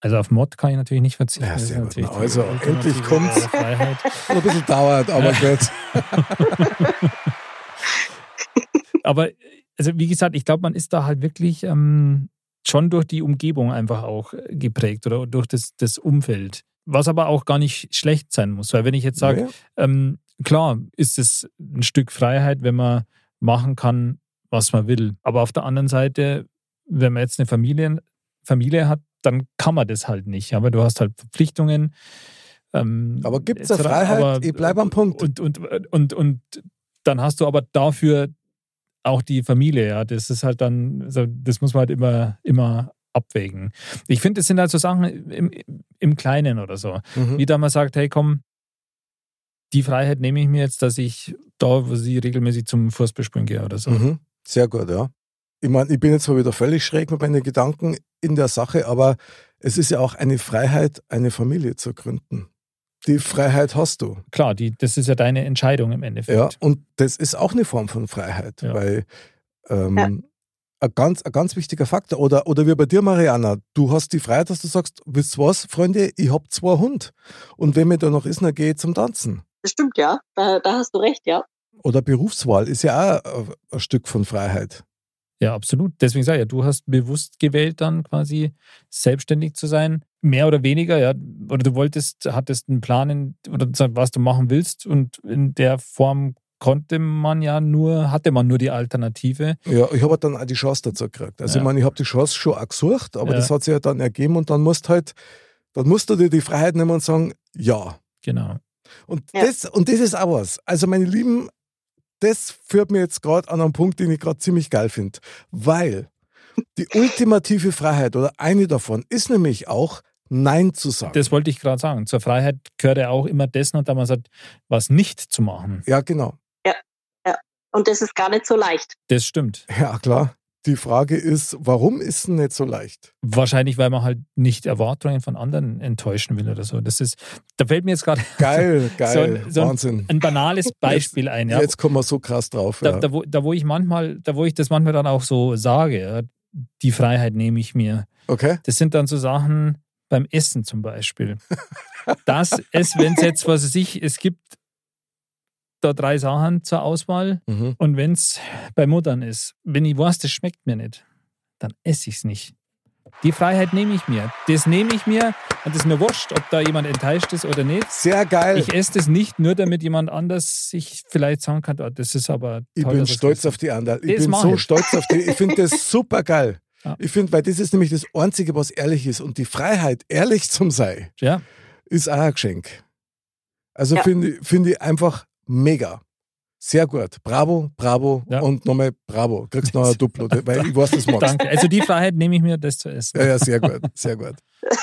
Also auf Mod kann ich natürlich nicht verzichten. Ja, sehr gut. Also endlich kommt es. Ein bisschen dauert, aber gut. aber also wie gesagt, ich glaube, man ist da halt wirklich ähm, schon durch die Umgebung einfach auch äh, geprägt oder durch das, das Umfeld. Was aber auch gar nicht schlecht sein muss. Weil wenn ich jetzt sage, ja. ähm, klar ist es ein Stück Freiheit, wenn man machen kann, was man will. Aber auf der anderen Seite, wenn man jetzt eine Familie, Familie hat, dann kann man das halt nicht. Aber du hast halt Verpflichtungen. Ähm, Aber gibt es. Freiheit? Aber- ich bleibe am Punkt. Und, und, und, und dann hast du aber dafür auch die Familie, ja. Das ist halt dann, also das muss man halt immer, immer abwägen. Ich finde, das sind halt so Sachen im, im Kleinen oder so. Mhm. Wie da man sagt, hey komm, die Freiheit nehme ich mir jetzt, dass ich da, wo sie regelmäßig zum Fußballspielen gehe oder so. Mhm. Sehr gut, ja. Ich meine, ich bin jetzt mal wieder völlig schräg mit meinen Gedanken in der Sache, aber es ist ja auch eine Freiheit, eine Familie zu gründen. Die Freiheit hast du. Klar, die, das ist ja deine Entscheidung im Endeffekt. Ja, und das ist auch eine Form von Freiheit, Ja. weil ähm, Ja. ein, ganz, ein ganz wichtiger Faktor. Oder, oder wie bei dir, Mariana, du hast die Freiheit, dass du sagst, wisst ihr was, Freunde, ich hab zwei Hund. Und wenn mir da noch ist, dann gehe ich zum Tanzen. Das stimmt, ja. Da, da hast du recht, ja. Oder Berufswahl ist ja auch ein, ein Stück von Freiheit. Ja, absolut. Deswegen sage ich ja, du hast bewusst gewählt, dann quasi selbstständig zu sein. Mehr oder weniger, ja. Oder du wolltest, hattest einen Plan, in, oder was du machen willst. Und in der Form konnte man ja nur, hatte man nur die Alternative. Ja, ich habe dann auch die Chance dazu gekriegt. Also Ja. ich meine, ich habe die Chance schon auch gesucht, aber Ja. das hat sich ja dann ergeben und dann musst halt, dann musst du dir die Freiheit nehmen und sagen, ja. Genau. Und, Ja. das, und das ist auch was. Also meine Lieben, das führt mir jetzt gerade an einen Punkt, den ich gerade ziemlich geil finde. Weil die ultimative Freiheit oder eine davon ist nämlich auch, Nein zu sagen. Das wollte ich gerade sagen. Zur Freiheit gehört ja auch immer das, da man sagt, was nicht zu machen. ja, genau. Und das ist gar nicht so leicht. Das stimmt. Ja, klar. Die Frage ist, warum ist es nicht so leicht? Wahrscheinlich, weil man halt nicht Erwartungen von anderen enttäuschen will oder so. Das ist, da fällt mir jetzt gerade Geil, geil, So ein- so ein- Wahnsinn. ein banales Beispiel ein. Ja. Jetzt kommen wir so krass drauf. da, ja. da, wo, da, wo ich manchmal, da wo ich das manchmal dann auch so sage, ja, die Freiheit nehme ich mir. Okay? Das sind dann so Sachen beim Essen zum Beispiel. Das ist, wenn es jetzt, was weiß ich, es gibt da drei Sachen zur Auswahl Mhm. und wenn es bei Muttern ist, wenn ich weiß, das schmeckt mir nicht, dann esse ich es nicht. Die Freiheit nehme ich mir. Das nehme ich mir und das ist mir wurscht, ob da jemand enttäuscht ist oder nicht. Sehr geil. Ich esse das nicht nur, damit jemand anders sich vielleicht sagen kann, oh, das ist aber Ich toll, bin dass er stolz auf die Anderl. Ich Das bin so ich. stolz auf die. Ich finde das super geil. Ja. Ich finde, weil das ist nämlich das Einzige, was ehrlich ist. Und die Freiheit, ehrlich zum Sein, Ja, ist auch ein Geschenk. Also Ja. finde ich- finde ich einfach mega. Sehr gut. Bravo, bravo Ja. und nochmal bravo. Kriegst noch ein Duplo, weil ich weiß, das magst. danke. Also die Freiheit nehme ich mir, das zu essen. Ja, ja, sehr gut, sehr gut.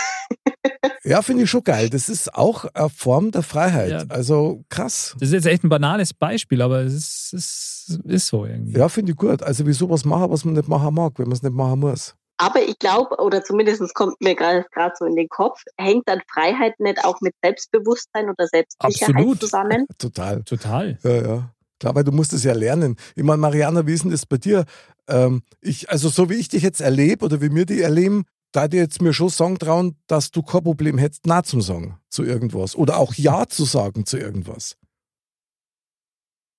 Ja, finde ich schon geil. Das ist auch eine Form der Freiheit. Ja. Also krass. Das ist jetzt echt ein banales Beispiel, aber es ist, es ist so irgendwie. Ja, finde ich gut. Also wieso was machen, was man nicht machen mag, wenn man es nicht machen muss. Aber ich glaube, oder zumindest kommt mir gerade gerade so in den Kopf, hängt dann Freiheit nicht auch mit Selbstbewusstsein oder Selbstsicherheit Absolut. zusammen? Total. Total. Ja, ja. Klar, weil du musst es ja lernen. Ich meine, Mariana, wie ist denn das bei dir? Ähm, ich, also so wie ich dich jetzt erlebe oder wie wir die erleben, da dir jetzt mir schon sagen trauen, dass du kein Problem hättest, Na zum Sagen zu irgendwas. Oder auch Ja zu sagen zu irgendwas.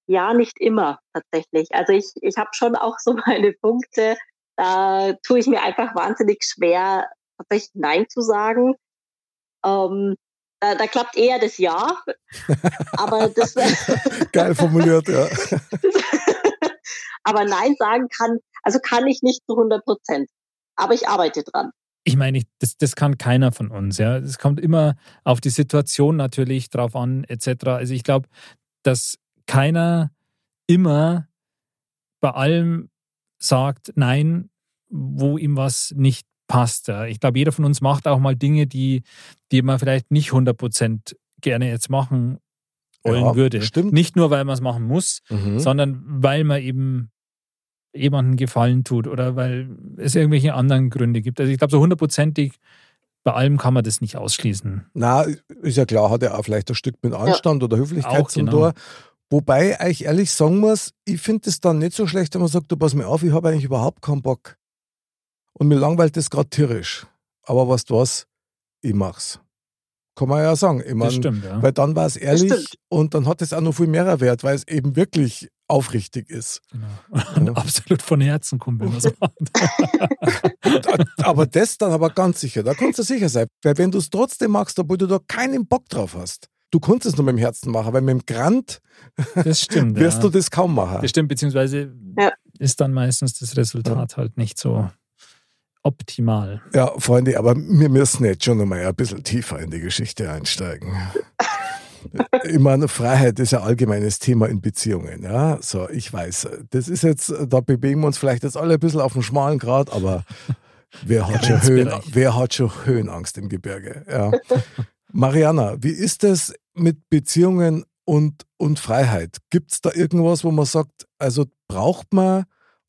Ja, nicht immer tatsächlich. Also ich, ich habe schon auch so meine Punkte, da tue ich mir einfach wahnsinnig schwer, tatsächlich Nein zu sagen. Ähm, da, da klappt eher das Ja, aber das, Geil formuliert, ja. aber Nein sagen kann, also kann ich nicht zu 100 Prozent. Aber ich arbeite dran. Ich meine, ich, das, das kann keiner von uns. Ja, es kommt immer auf die Situation natürlich drauf an, etc. Also ich glaube, dass keiner immer bei allem sagt Nein, wo ihm was nicht passt. Ja. Ich glaube, jeder von uns macht auch mal Dinge, die, die man vielleicht nicht 100% gerne jetzt machen wollen Ja, würde. stimmt. Nicht nur, weil man es machen muss, Mhm. sondern weil man eben jemandem Gefallen tut oder weil es irgendwelche anderen Gründe gibt. Also ich glaube, so hundertprozentig bei allem kann man das nicht ausschließen. Na, ist ja klar, hat er auch vielleicht ein Stück mit Anstand oder Höflichkeit Auch, zum genau. Tor. Wobei ich ehrlich sagen muss, ich finde es dann nicht so schlecht, wenn man sagt, du pass mir auf, ich habe eigentlich überhaupt keinen Bock. Und mir langweilt das gerade tierisch. Aber weißt du was, ich mach's. Kann man ja sagen. Ich Das mein, stimmt, ja. Weil dann war es ehrlich und dann hat es auch noch viel mehr Wert, weil es eben wirklich aufrichtig ist. Genau. Und absolut von Herzen kommt, wenn man so macht. aber das dann aber ganz sicher, da kannst du sicher sein. Weil wenn du es trotzdem machst, obwohl du da keinen Bock drauf hast, du kannst es nur mit dem Herzen machen, weil mit dem Grant Das stimmt. wirst ja. du das kaum machen. Das stimmt, beziehungsweise Ja. ist dann meistens das Resultat halt nicht so optimal. Ja, Freunde, aber wir müssen jetzt schon nochmal ein bisschen tiefer in die Geschichte einsteigen. Ich meine, Freiheit ist ein allgemeines Thema in Beziehungen. Ja, so, ich weiß, das ist jetzt, da bewegen wir uns vielleicht jetzt alle ein bisschen auf dem schmalen Grad, aber wer hat, schon, Höhen, wer hat schon Höhenangst im Gebirge? Ja. Mariana, wie ist es mit Beziehungen und, und Freiheit? Gibt es da irgendwas, wo man sagt, also braucht man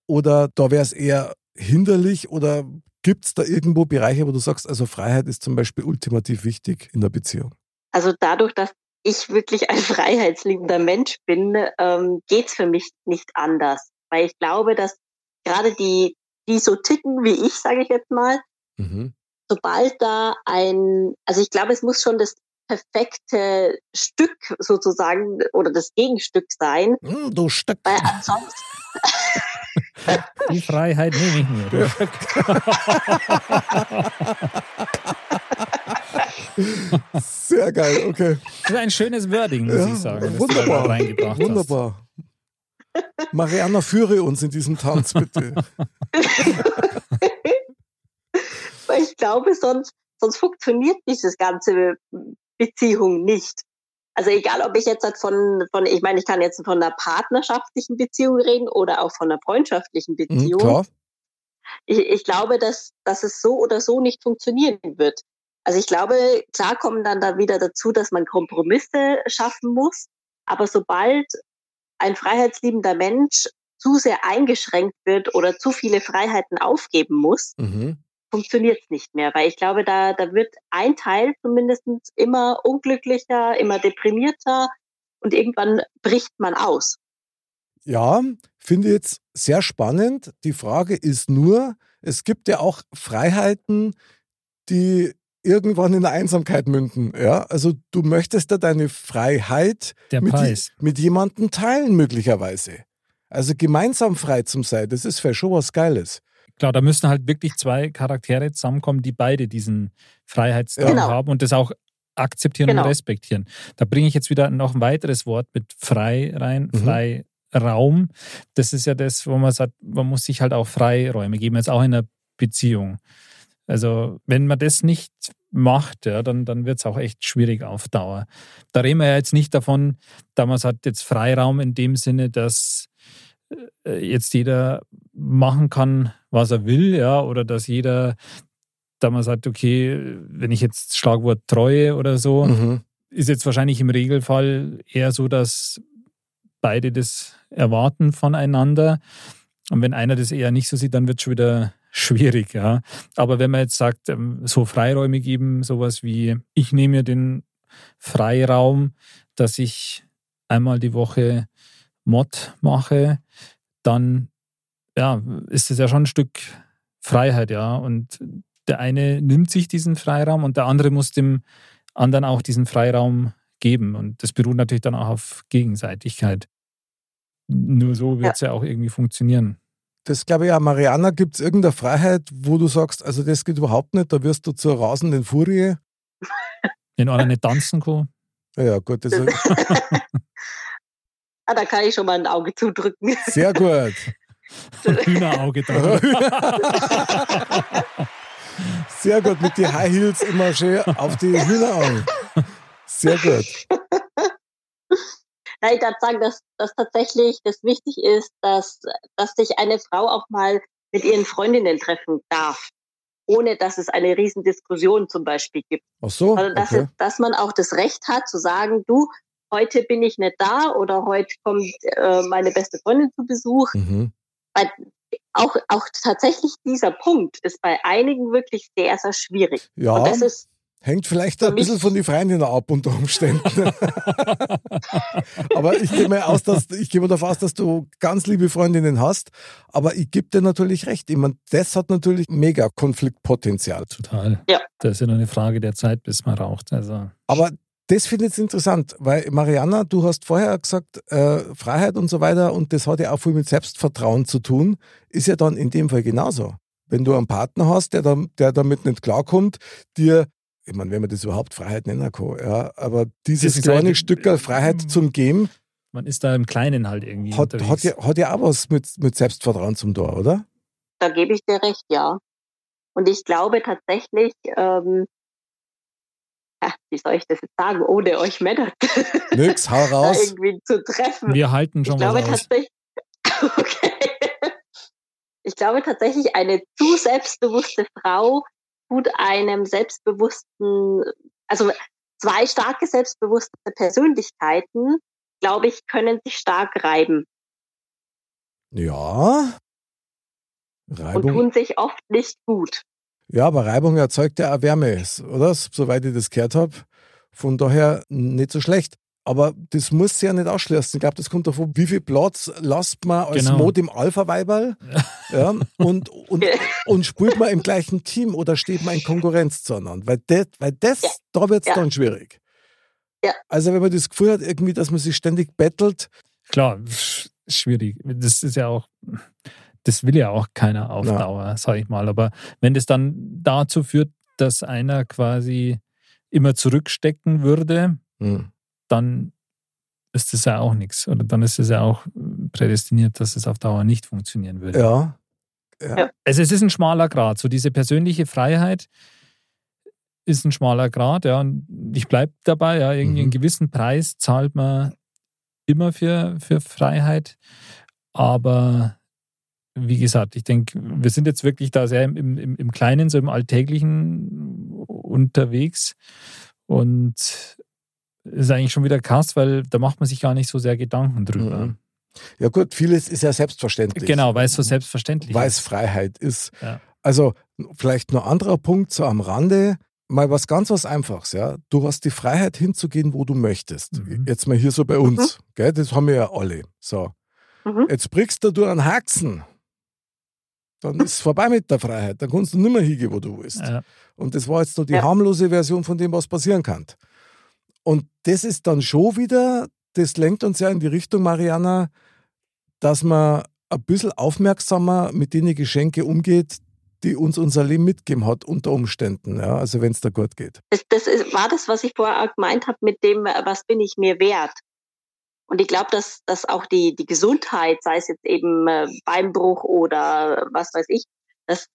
oder da wäre es eher hinderlich oder gibt es da irgendwo Bereiche, wo du sagst, also Freiheit ist zum Beispiel ultimativ wichtig in der Beziehung? Also dadurch, dass ich wirklich ein freiheitsliebender Mensch bin, ähm, geht's für mich nicht anders. Weil ich glaube, dass gerade die, die so ticken wie ich, sage ich jetzt mal, mhm. sobald da ein, also ich glaube, es muss schon das perfekte Stück sozusagen oder das Gegenstück sein. Mm, du Stück. Weil ansonsten Die Freiheit nehme ich mir. Sehr geil, okay. Das ist ein schönes Wording, muss Ja, ich sagen. wunderbar, Das du da reingebracht Wunderbar. Mariana, führe uns in diesem Tanz, bitte. Weil ich glaube, sonst, sonst funktioniert dieses ganze Beziehung nicht. Also egal, ob ich jetzt halt von, von, ich meine, ich kann jetzt von einer partnerschaftlichen Beziehung reden oder auch von einer freundschaftlichen Mhm, Beziehung. klar. ich, ich glaube, dass, dass es so oder so nicht funktionieren wird. Also ich glaube, klar kommen dann da wieder dazu, dass man Kompromisse schaffen muss. Aber sobald ein freiheitsliebender Mensch zu sehr eingeschränkt wird oder zu viele Freiheiten aufgeben muss, Mhm. Funktioniert es nicht mehr. Weil ich glaube, da, da wird ein Teil zumindest immer unglücklicher, immer deprimierter und irgendwann bricht man aus. Ja, finde ich jetzt sehr spannend. Die Frage ist nur, es gibt ja auch Freiheiten, die irgendwann in der Einsamkeit münden. Ja, also du möchtest da deine Freiheit Der mit, mit jemandem teilen möglicherweise. Also gemeinsam frei zum sein, das ist vielleicht schon was Geiles. Klar, da müssen halt wirklich zwei Charaktere zusammenkommen, die beide diesen Freiheitsdrang Genau. haben und das auch akzeptieren Genau. und respektieren. Da bringe ich jetzt wieder noch ein weiteres Wort mit frei rein, Mhm. Freiraum. Das ist ja das, wo man sagt, man muss sich halt auch Freiräume geben, jetzt auch in einer Beziehung. Also wenn man das nicht macht, ja, dann, dann wird es auch echt schwierig auf Dauer. Da reden wir ja jetzt nicht davon, da man sagt jetzt Freiraum in dem Sinne, dass äh, jetzt jeder machen kann, was er will, ja, oder dass jeder, da man sagt, okay, wenn ich jetzt Schlagwort Treue oder so, Mhm. ist jetzt wahrscheinlich im Regelfall eher so, dass beide das erwarten voneinander. Und wenn einer das eher nicht so sieht, dann wird es schon wieder schwierig, ja. Aber wenn man jetzt sagt, ähm, so Freiräume geben, sowas wie, ich nehme mir den Freiraum, dass ich einmal die Woche Mod mache, dann ja, ist das ja schon ein Stück Freiheit, ja. Und der eine nimmt sich diesen Freiraum und der andere muss dem anderen auch diesen Freiraum geben. Und das beruht natürlich dann auch auf Gegenseitigkeit. Nur so wird es ja. auch irgendwie funktionieren. Das glaube ich ja, Mariana, gibt es irgendeine Freiheit, wo du sagst, also das geht überhaupt nicht, da wirst du zur rasenden Furie? Wenn einer nicht tanzen kann. Ja, gut, das ist ah, da kann ich schon mal ein Auge zudrücken. sehr gut. Hühnerauge da. Sehr gut, mit den High Heels immer schön auf die Hühneraugen. Sehr gut. Ja, ich darf sagen, dass, dass tatsächlich das wichtig ist, dass, dass sich eine Frau auch mal mit ihren Freundinnen treffen darf, ohne dass es eine Riesendiskussion zum Beispiel gibt. Ach so, Also dass, okay. es, dass man auch das Recht hat zu sagen, du, heute bin ich nicht da oder heute kommt äh, meine beste Freundin zu Besuch. Mhm. Weil auch, auch tatsächlich dieser Punkt ist bei einigen wirklich sehr, sehr schwierig. Ja, Und das ist hängt vielleicht ein bisschen von den Freundinnen ab unter Umständen. aber ich gehe mal aus, dass ich gehe mal davon aus, dass du ganz liebe Freundinnen hast. Aber ich gebe dir natürlich recht. Ich meine, das hat natürlich mega Konfliktpotenzial. Total. Ja. Das ist ja nur eine Frage der Zeit, bis man raucht. Also Aber das finde ich jetzt interessant, weil Mariana, du hast vorher gesagt, äh, Freiheit und so weiter, und das hat ja auch viel mit Selbstvertrauen zu tun, ist ja dann in dem Fall genauso. Wenn du einen Partner hast, der, da, der damit nicht klarkommt, dir, ich meine, wenn man das überhaupt Freiheit nennen kann, ja, aber dieses kleine halt- Stück Freiheit zum Geben, man ist da im Kleinen halt irgendwie hat, unterwegs. hat, ja, hat ja auch was mit, mit Selbstvertrauen zum Tor, oder? da gebe ich dir recht, ja. Und ich glaube tatsächlich, ähm, wie soll ich das jetzt sagen, ohne euch Männer Nix, hau raus. irgendwie zu treffen. Wir halten schon ich glaube tatsächlich, okay. Ich glaube tatsächlich, eine zu selbstbewusste Frau tut einem selbstbewussten, also zwei starke selbstbewusste Persönlichkeiten, glaube ich, können sich stark reiben Ja. und Reibung. tun sich oft nicht gut. Ja, aber Reibung erzeugt ja auch Wärme, oder? Soweit ich das gehört habe. Von daher nicht so schlecht. Aber das muss ja nicht ausschließen. Ich glaube, das kommt davon, wie viel Platz lasst man als Genau. Mod im Alpha-Weiberl ja, und, und, und spielt man im gleichen Team oder steht man in Konkurrenz zueinander? Weil das, weil das Ja. da wird es Ja. dann schwierig. Ja. Also wenn man das Gefühl hat, irgendwie, dass man sich ständig bettelt, Klar, sch- schwierig. Das ist ja auch, das will ja auch keiner auf Ja. Dauer, sage ich mal. Aber wenn das dann dazu führt, dass einer quasi immer zurückstecken würde, hm, dann ist das ja auch nichts. Oder dann ist es ja auch prädestiniert, dass es auf Dauer nicht funktionieren würde. ja, ja, Ja. Also es ist ein schmaler Grad. So diese persönliche Freiheit ist ein schmaler Grad, ja. Und ich bleibe dabei, ja, irgendwie Mhm. einen gewissen Preis zahlt man immer für, für Freiheit. Aber wie gesagt, ich denke, wir sind jetzt wirklich da sehr im, im, im Kleinen, so im Alltäglichen unterwegs. Und ist eigentlich schon wieder krass, weil da macht man sich gar nicht so sehr Gedanken drüber. Mhm. ja gut, vieles ist ja selbstverständlich. Genau, weil es so selbstverständlich weil es ist. Freiheit ist. Ja. Also vielleicht noch anderer Punkt so am Rande. Mal was ganz was Einfaches, ja. Du hast die Freiheit hinzugehen, wo du möchtest. Mhm. Jetzt mal hier so bei uns, gell? Das haben wir ja alle. So. Mhm. Jetzt brichst du durch einen Haxen. Dann ist es vorbei mit der Freiheit. Dann kannst du nicht mehr hingehen, wo du willst. Ja. Und das war jetzt nur die Ja. harmlose Version von dem, was passieren kann. Und das ist dann schon wieder, das lenkt uns ja in die Richtung, Mariana, dass man ein bisschen aufmerksamer mit den Geschenke umgeht, die uns unser Leben mitgeben hat, unter Umständen. Ja? Also wenn es da gut geht. Das, das ist, war das, was ich vorher auch gemeint habe mit dem, äh, was bin ich mir wert? Und ich glaube, dass, dass auch die, die Gesundheit, sei es jetzt eben äh, Beinbruch oder was weiß ich, dass,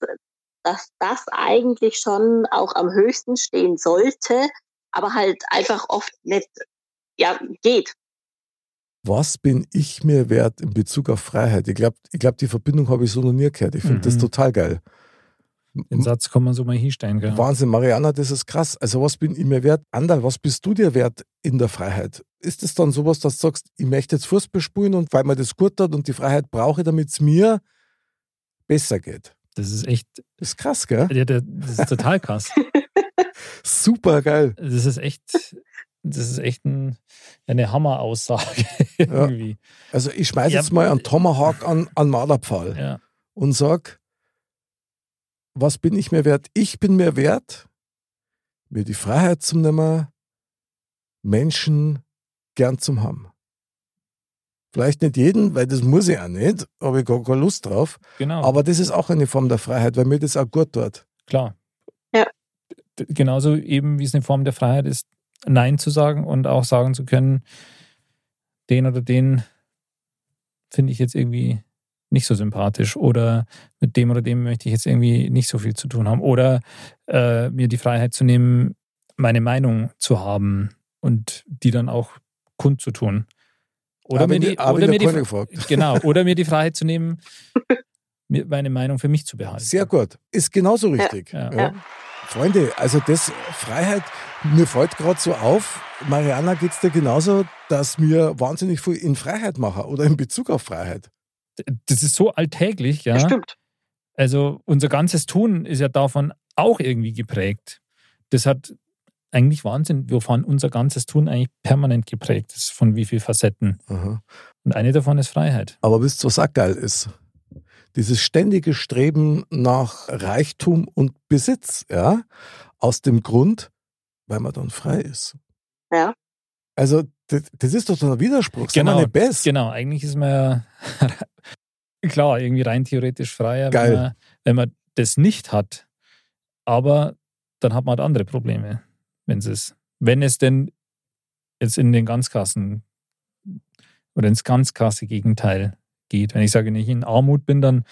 dass das eigentlich schon auch am höchsten stehen sollte, aber halt einfach oft nicht ja, geht. Was bin ich mir wert in Bezug auf Freiheit? Ich glaube, ich glaub, die Verbindung habe ich so noch nie gehört. Ich finde das Mhm. total geil. Den Satz kann man so mal hinstellen. Gell? Wahnsinn, Mariana, das ist krass. Also was bin ich mir wert? Andal, was bist du dir wert in der Freiheit? Ist es dann sowas, dass du sagst, ich möchte jetzt Fußball spielen und weil mir das gut hat und die Freiheit brauche, damit es mir besser geht? Das ist echt, Das ist krass, gell? ja, das ist total krass. Super geil. Das ist echt, das ist echt ein, eine Hammeraussage irgendwie. Also ich schmeiße Ja, jetzt mal einen Tomahawk an, an Marderpfahl Ja. und sag, was bin ich mir wert? Ich bin mir wert, mir die Freiheit zu nehmen, Menschen gern zu haben. Vielleicht nicht jeden, weil das muss ich auch nicht, habe ich gar keine Lust drauf. Genau. Aber das ist auch eine Form der Freiheit, weil mir das auch gut tut. Klar. Ja. Genauso eben, wie es eine Form der Freiheit ist, Nein zu sagen und auch sagen zu können, den oder den finde ich jetzt irgendwie nicht so sympathisch oder mit dem oder dem möchte ich jetzt irgendwie nicht so viel zu tun haben oder äh, mir die Freiheit zu nehmen, meine Meinung zu haben und die dann auch kundzutun. Oder mir die, oder mir die, genau, oder mir die Freiheit zu nehmen, mir meine Meinung für mich zu behalten. Sehr gut. Ist genauso richtig. Ja. Ja. Freunde, also das Freiheit, mir fällt gerade so auf, Mariana geht es dir genauso, dass wir wahnsinnig viel in Freiheit machen oder in Bezug auf Freiheit. Das ist so alltäglich, ja. Stimmt. Also unser ganzes Tun ist ja davon auch irgendwie geprägt. Das hat eigentlich Wahnsinn, wovon unser ganzes Tun eigentlich permanent geprägt ist, von wie vielen Facetten. Aha. Und eine davon ist Freiheit. Aber wisst ihr, was auch geil ist? Dieses ständige Streben nach Reichtum und Besitz, ja, aus dem Grund, weil man dann frei ist. Ja. Also, das, das ist doch so ein Widerspruch. Wir nicht best? Genau, eigentlich ist man ja klar, irgendwie rein theoretisch freier, Geil. Wenn, man, wenn man das nicht hat. Aber dann hat man halt andere Probleme, wenn es ist. Wenn es denn jetzt in den Ganzkassen oder ins ganz krasse Gegenteil geht. Wenn ich sage, wenn ich in Armut bin, dann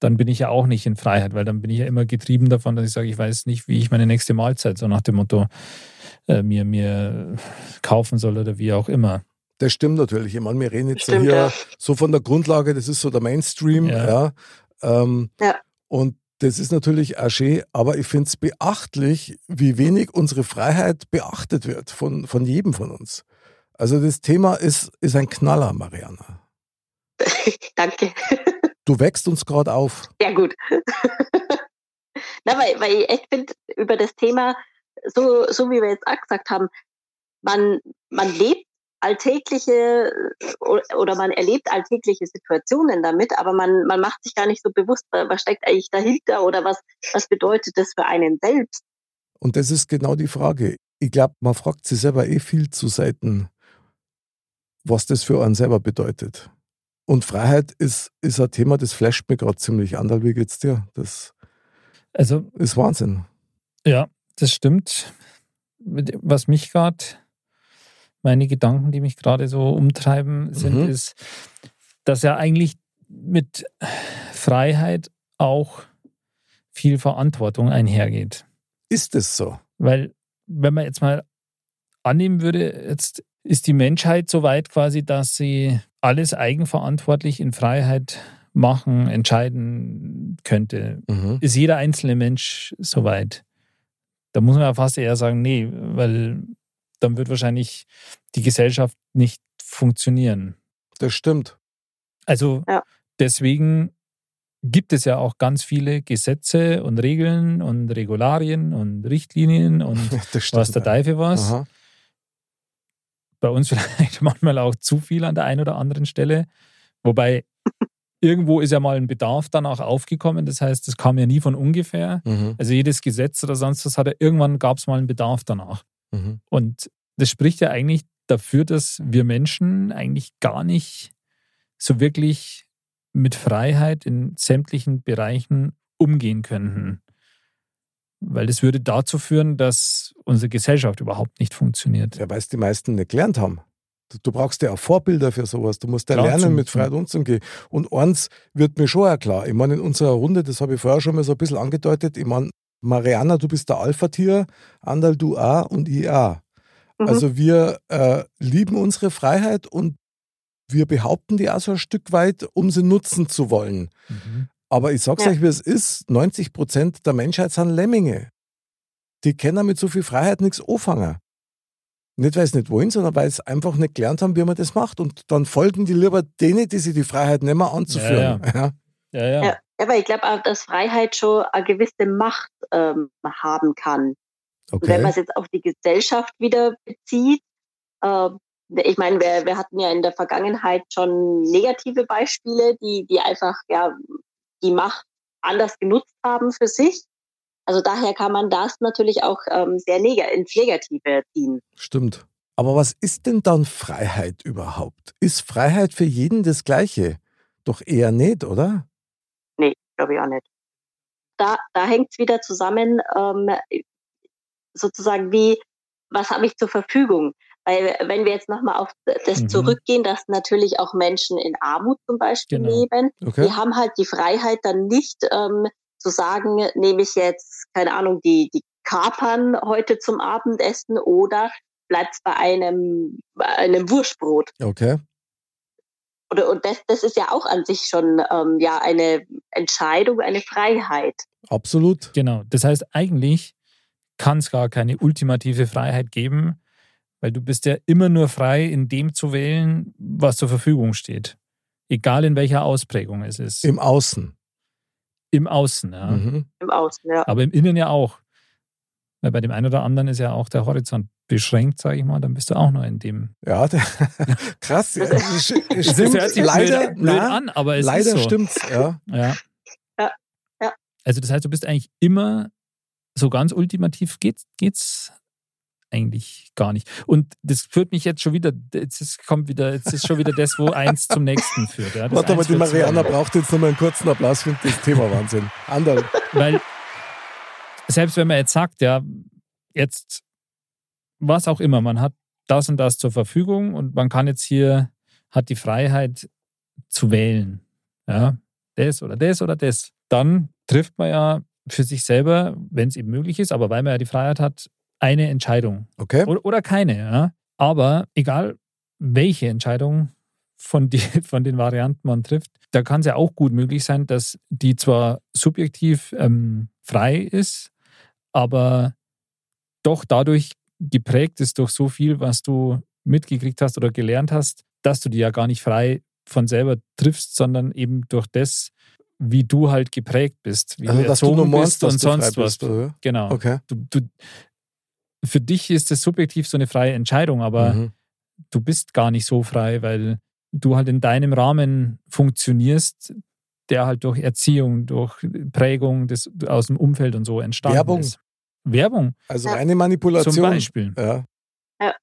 dann bin ich ja auch nicht in Freiheit, weil dann bin ich ja immer getrieben davon, dass ich sage, ich weiß nicht, wie ich meine nächste Mahlzeit so nach dem Motto äh, mir, mir kaufen soll oder wie auch immer. Das stimmt natürlich. Ich meine, wir reden jetzt Stimmt, hier ja. so von der Grundlage, das ist so der Mainstream, ja. Ja. Ähm, Ja. Und das ist natürlich auch schön, aber ich finde es beachtlich, wie wenig unsere Freiheit beachtet wird von, von jedem von uns. Also das Thema ist, ist ein Knaller, Mariana. Danke. Du wächst uns gerade auf. Sehr gut. Na, weil, weil ich echt finde, über das Thema, so, so wie wir jetzt auch gesagt haben, man, man lebt alltägliche oder man erlebt alltägliche Situationen damit, aber man, man macht sich gar nicht so bewusst, was steckt eigentlich dahinter oder was, was bedeutet das für einen selbst. Und das ist genau die Frage. Ich glaube, man fragt sich selber eh viel zu Seiten, was das für einen selber bedeutet. Und Freiheit ist, ist ein Thema, das flasht mir gerade ziemlich an. Wie geht's dir? Das Also ist Wahnsinn. Ja, das stimmt. Was mich gerade, meine Gedanken, die mich gerade so umtreiben, sind, Mhm. ist, dass ja eigentlich mit Freiheit auch viel Verantwortung einhergeht. Ist es so? Weil, wenn man jetzt mal annehmen würde, jetzt ist die Menschheit so weit quasi, dass sie alles eigenverantwortlich in Freiheit machen, entscheiden könnte Mhm. ist jeder einzelne Mensch soweit? Da muss man ja fast eher sagen, nee, weil dann wird wahrscheinlich die Gesellschaft nicht funktionieren. Das stimmt. Also Ja. deswegen gibt es ja auch ganz viele Gesetze und Regeln und Regularien und Richtlinien und Das stimmt. was der Teufel was. Aha. Bei uns vielleicht manchmal auch zu viel an der einen oder anderen Stelle. Wobei irgendwo ist ja mal ein Bedarf dann auch aufgekommen. Das heißt, es kam ja nie von ungefähr. Mhm. Also jedes Gesetz oder sonst was hat ja irgendwann gab es mal einen Bedarf danach. Mhm. Und das spricht ja eigentlich dafür, dass wir Menschen eigentlich gar nicht so wirklich mit Freiheit in sämtlichen Bereichen umgehen könnten. Weil das würde dazu führen, dass unsere Gesellschaft überhaupt nicht funktioniert. Ja, weil es die meisten nicht gelernt haben. Du, du brauchst ja auch Vorbilder für sowas. Du musst ja Klar, lernen, mit Freiheit umzugehen. Und eins wird mir schon auch klar. Ich meine, in unserer Runde, das habe ich vorher schon mal so ein bisschen angedeutet, ich meine, Mariana, du bist der Alpha-Tier, Andal, du auch und ich auch. Mhm. Also wir äh, lieben unsere Freiheit und wir behaupten die auch so ein Stück weit, um sie nutzen zu wollen. Mhm. Aber ich sag's Ja. euch, wie es ist, 90 Prozent der Menschheit sind Lemminge. Die können mit so viel Freiheit nichts anfangen. Nicht, weil sie nicht wollen, sondern weil sie einfach nicht gelernt haben, wie man das macht. Und dann folgen die lieber denen, die sich die Freiheit nehmen, anzuführen. Ja, Ja, ja. Ja, aber ich glaube auch, dass Freiheit schon eine gewisse Macht ähm, haben kann. Und wenn man Okay. es jetzt auf die Gesellschaft wieder bezieht, äh, ich meine, wir, wir hatten ja in der Vergangenheit schon negative Beispiele, die, die einfach ja die Macht anders genutzt haben für sich. Also daher kann man das natürlich auch ähm, sehr neg ins Negative ziehen. Stimmt. Aber was ist denn dann Freiheit überhaupt? Ist Freiheit für jeden das Gleiche? Doch eher nicht, oder? Glaube ich auch nicht. Da, da hängt es wieder zusammen, ähm, sozusagen wie, was habe ich zur Verfügung? Weil wenn wir jetzt nochmal auf das Mhm. zurückgehen, dass natürlich auch Menschen in Armut zum Beispiel Genau. leben, Okay. die haben halt die Freiheit dann nicht ähm, zu sagen, nehme ich jetzt, keine Ahnung, die, die Kapern heute zum Abendessen oder bleibt bei einem, bei einem Wurstbrot. Okay. Oder, und das, das ist ja auch an sich schon ähm, ja eine Entscheidung, eine Freiheit. Absolut. Genau. Das heißt, eigentlich kann es gar keine ultimative Freiheit geben, weil du bist ja immer nur frei, in dem zu wählen, was zur Verfügung steht. Egal in welcher Ausprägung es ist. Im Außen. Im Außen, ja. Mhm. Im Außen, ja. Aber im Innen ja auch. Weil bei dem einen oder anderen ist ja auch der Horizont beschränkt, sage ich mal, dann bist du auch nur in dem. Ja, der, krass. Stimmt. hört sich leider blöd, blöd na, an, aber es leider ist so. stimmt's. Ja. Ja. Ja, ja. Also das heißt, du bist eigentlich immer so ganz ultimativ geht's, geht's eigentlich gar nicht. Und das führt mich jetzt schon wieder, jetzt ist, kommt wieder, jetzt ist schon wieder das, wo eins zum nächsten führt. Ja. Warte mal, die Mariana braucht jetzt nochmal einen kurzen Applaus für das Thema Wahnsinn. Anderl. Weil selbst wenn man jetzt sagt, ja, jetzt was auch immer, man hat das und das zur Verfügung und man kann jetzt hier, hat die Freiheit zu wählen. Ja, das oder das oder das, dann trifft man ja für sich selber, wenn es eben möglich ist, aber weil man ja die Freiheit hat, eine Entscheidung. Okay. Oder, oder keine, ja. Aber egal, welche Entscheidung von, die, von den Varianten man trifft, da kann es ja auch gut möglich sein, dass die zwar subjektiv ähm, frei ist, aber doch dadurch geprägt ist durch so viel, was du mitgekriegt hast oder gelernt hast, dass du die ja gar nicht frei von selber triffst, sondern eben durch das, wie du halt geprägt bist, wie Also, du du erzogen meinst, bist und du sonst was. bist? Genau. Okay. Du, du, für dich ist es subjektiv so eine freie Entscheidung, aber Mhm. du bist gar nicht so frei, weil du halt in deinem Rahmen funktionierst, der halt durch Erziehung, durch Prägung des, aus dem Umfeld und so entstanden Werbung. ist. Werbung Also Ja. reine Manipulation. zum Beispiel. Ja. Ja.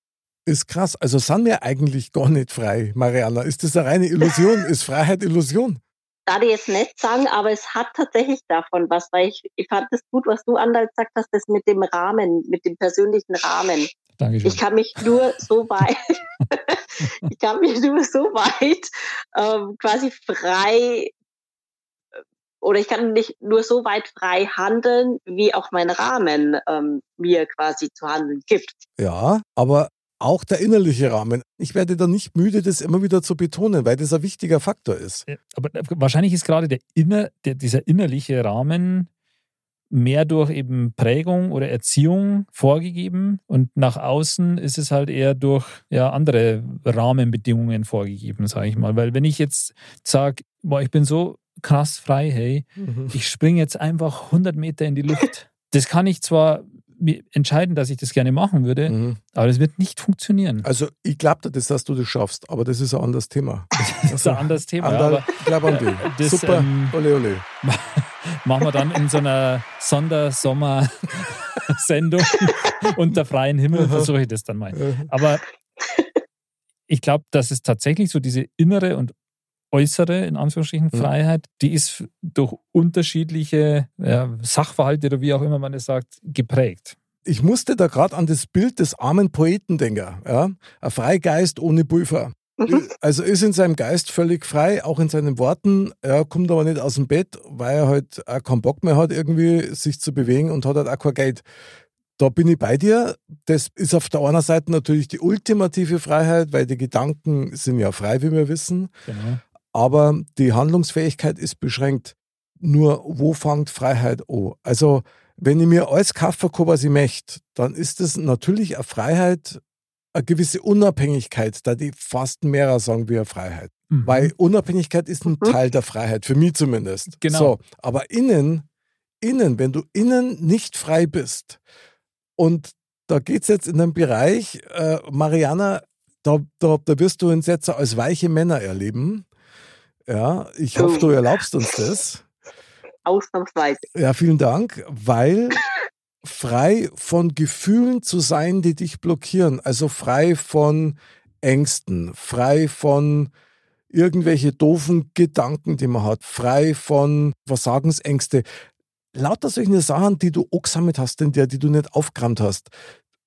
Ist krass. Also sind wir eigentlich gar nicht frei, Mariana. Ist das eine reine Illusion? Ist Freiheit Illusion? darf ich jetzt nicht sagen, aber es hat tatsächlich davon was, weil ich, ich fand es gut, was du Andal gesagt hast, das mit dem Rahmen, mit dem persönlichen Rahmen. Dankeschön. Ich kann mich nur so weit, ich kann mich nur so weit ähm, quasi frei oder ich kann nicht nur so weit frei handeln, wie auch mein Rahmen ähm, mir quasi zu handeln gibt. Ja, aber auch der innerliche Rahmen. Ich werde da nicht müde, das immer wieder zu betonen, weil das ein wichtiger Faktor ist. Aber wahrscheinlich ist gerade der inner, der, dieser innerliche Rahmen mehr durch eben Prägung oder Erziehung vorgegeben und nach außen ist es halt eher durch ja, andere Rahmenbedingungen vorgegeben, sage ich mal. Weil wenn ich jetzt sage, boah, ich bin so krass frei, hey, ich springe jetzt einfach 100 Meter in die Luft. Das kann ich zwar entscheiden, dass ich das gerne machen würde, Mhm. aber das wird nicht funktionieren. Also ich glaube dir das, dass du das schaffst, aber das ist ein anderes Thema. Das ist ein anderes Thema. Ich glaube an dich. das, Super, ähm, ole ole. machen wir dann in so einer Sondersommer-Sendung unter freiem Himmel, versuche ich das dann mal. Aber ich glaube, dass es tatsächlich so diese innere und äußere, in Anführungsstrichen, Mhm. Freiheit, die ist durch unterschiedliche ja, Sachverhalte oder wie auch immer man es sagt, geprägt. Ich musste da gerade an das Bild des armen Poeten denken. Ja? Ein Freigeist ohne Pulver. Mhm. Also ist in seinem Geist völlig frei, auch in seinen Worten. Er kommt aber nicht aus dem Bett, weil er halt auch keinen Bock mehr hat, irgendwie sich zu bewegen und hat halt auch kein Geld. Da bin ich bei dir. Das ist auf der einen Seite natürlich die ultimative Freiheit, weil die Gedanken sind ja frei, wie wir wissen. Genau. Aber die Handlungsfähigkeit ist beschränkt. Nur wo fängt Freiheit an? Also, wenn ich mir alles kaufen kann, was ich möchte, dann ist es natürlich eine Freiheit, eine gewisse Unabhängigkeit, da die fast mehrer sagen wie eine Freiheit. Mhm. Weil Unabhängigkeit ist ein Mhm. Teil der Freiheit, für mich zumindest. Genau. So, aber innen, innen, wenn du innen nicht frei bist, und da geht es jetzt in den Bereich, äh, Mariana, da, da, da wirst du uns jetzt als weiche Männer erleben. Ja, ich hoffe, du erlaubst uns das. Ausnahmsweise. Ja, vielen Dank, weil frei von Gefühlen zu sein, die dich blockieren, also frei von Ängsten, frei von irgendwelche doofen Gedanken, die man hat, frei von Versagensängste, lauter solche Sachen, die du auch gesammelt hast, in der, die du nicht aufgerammt hast.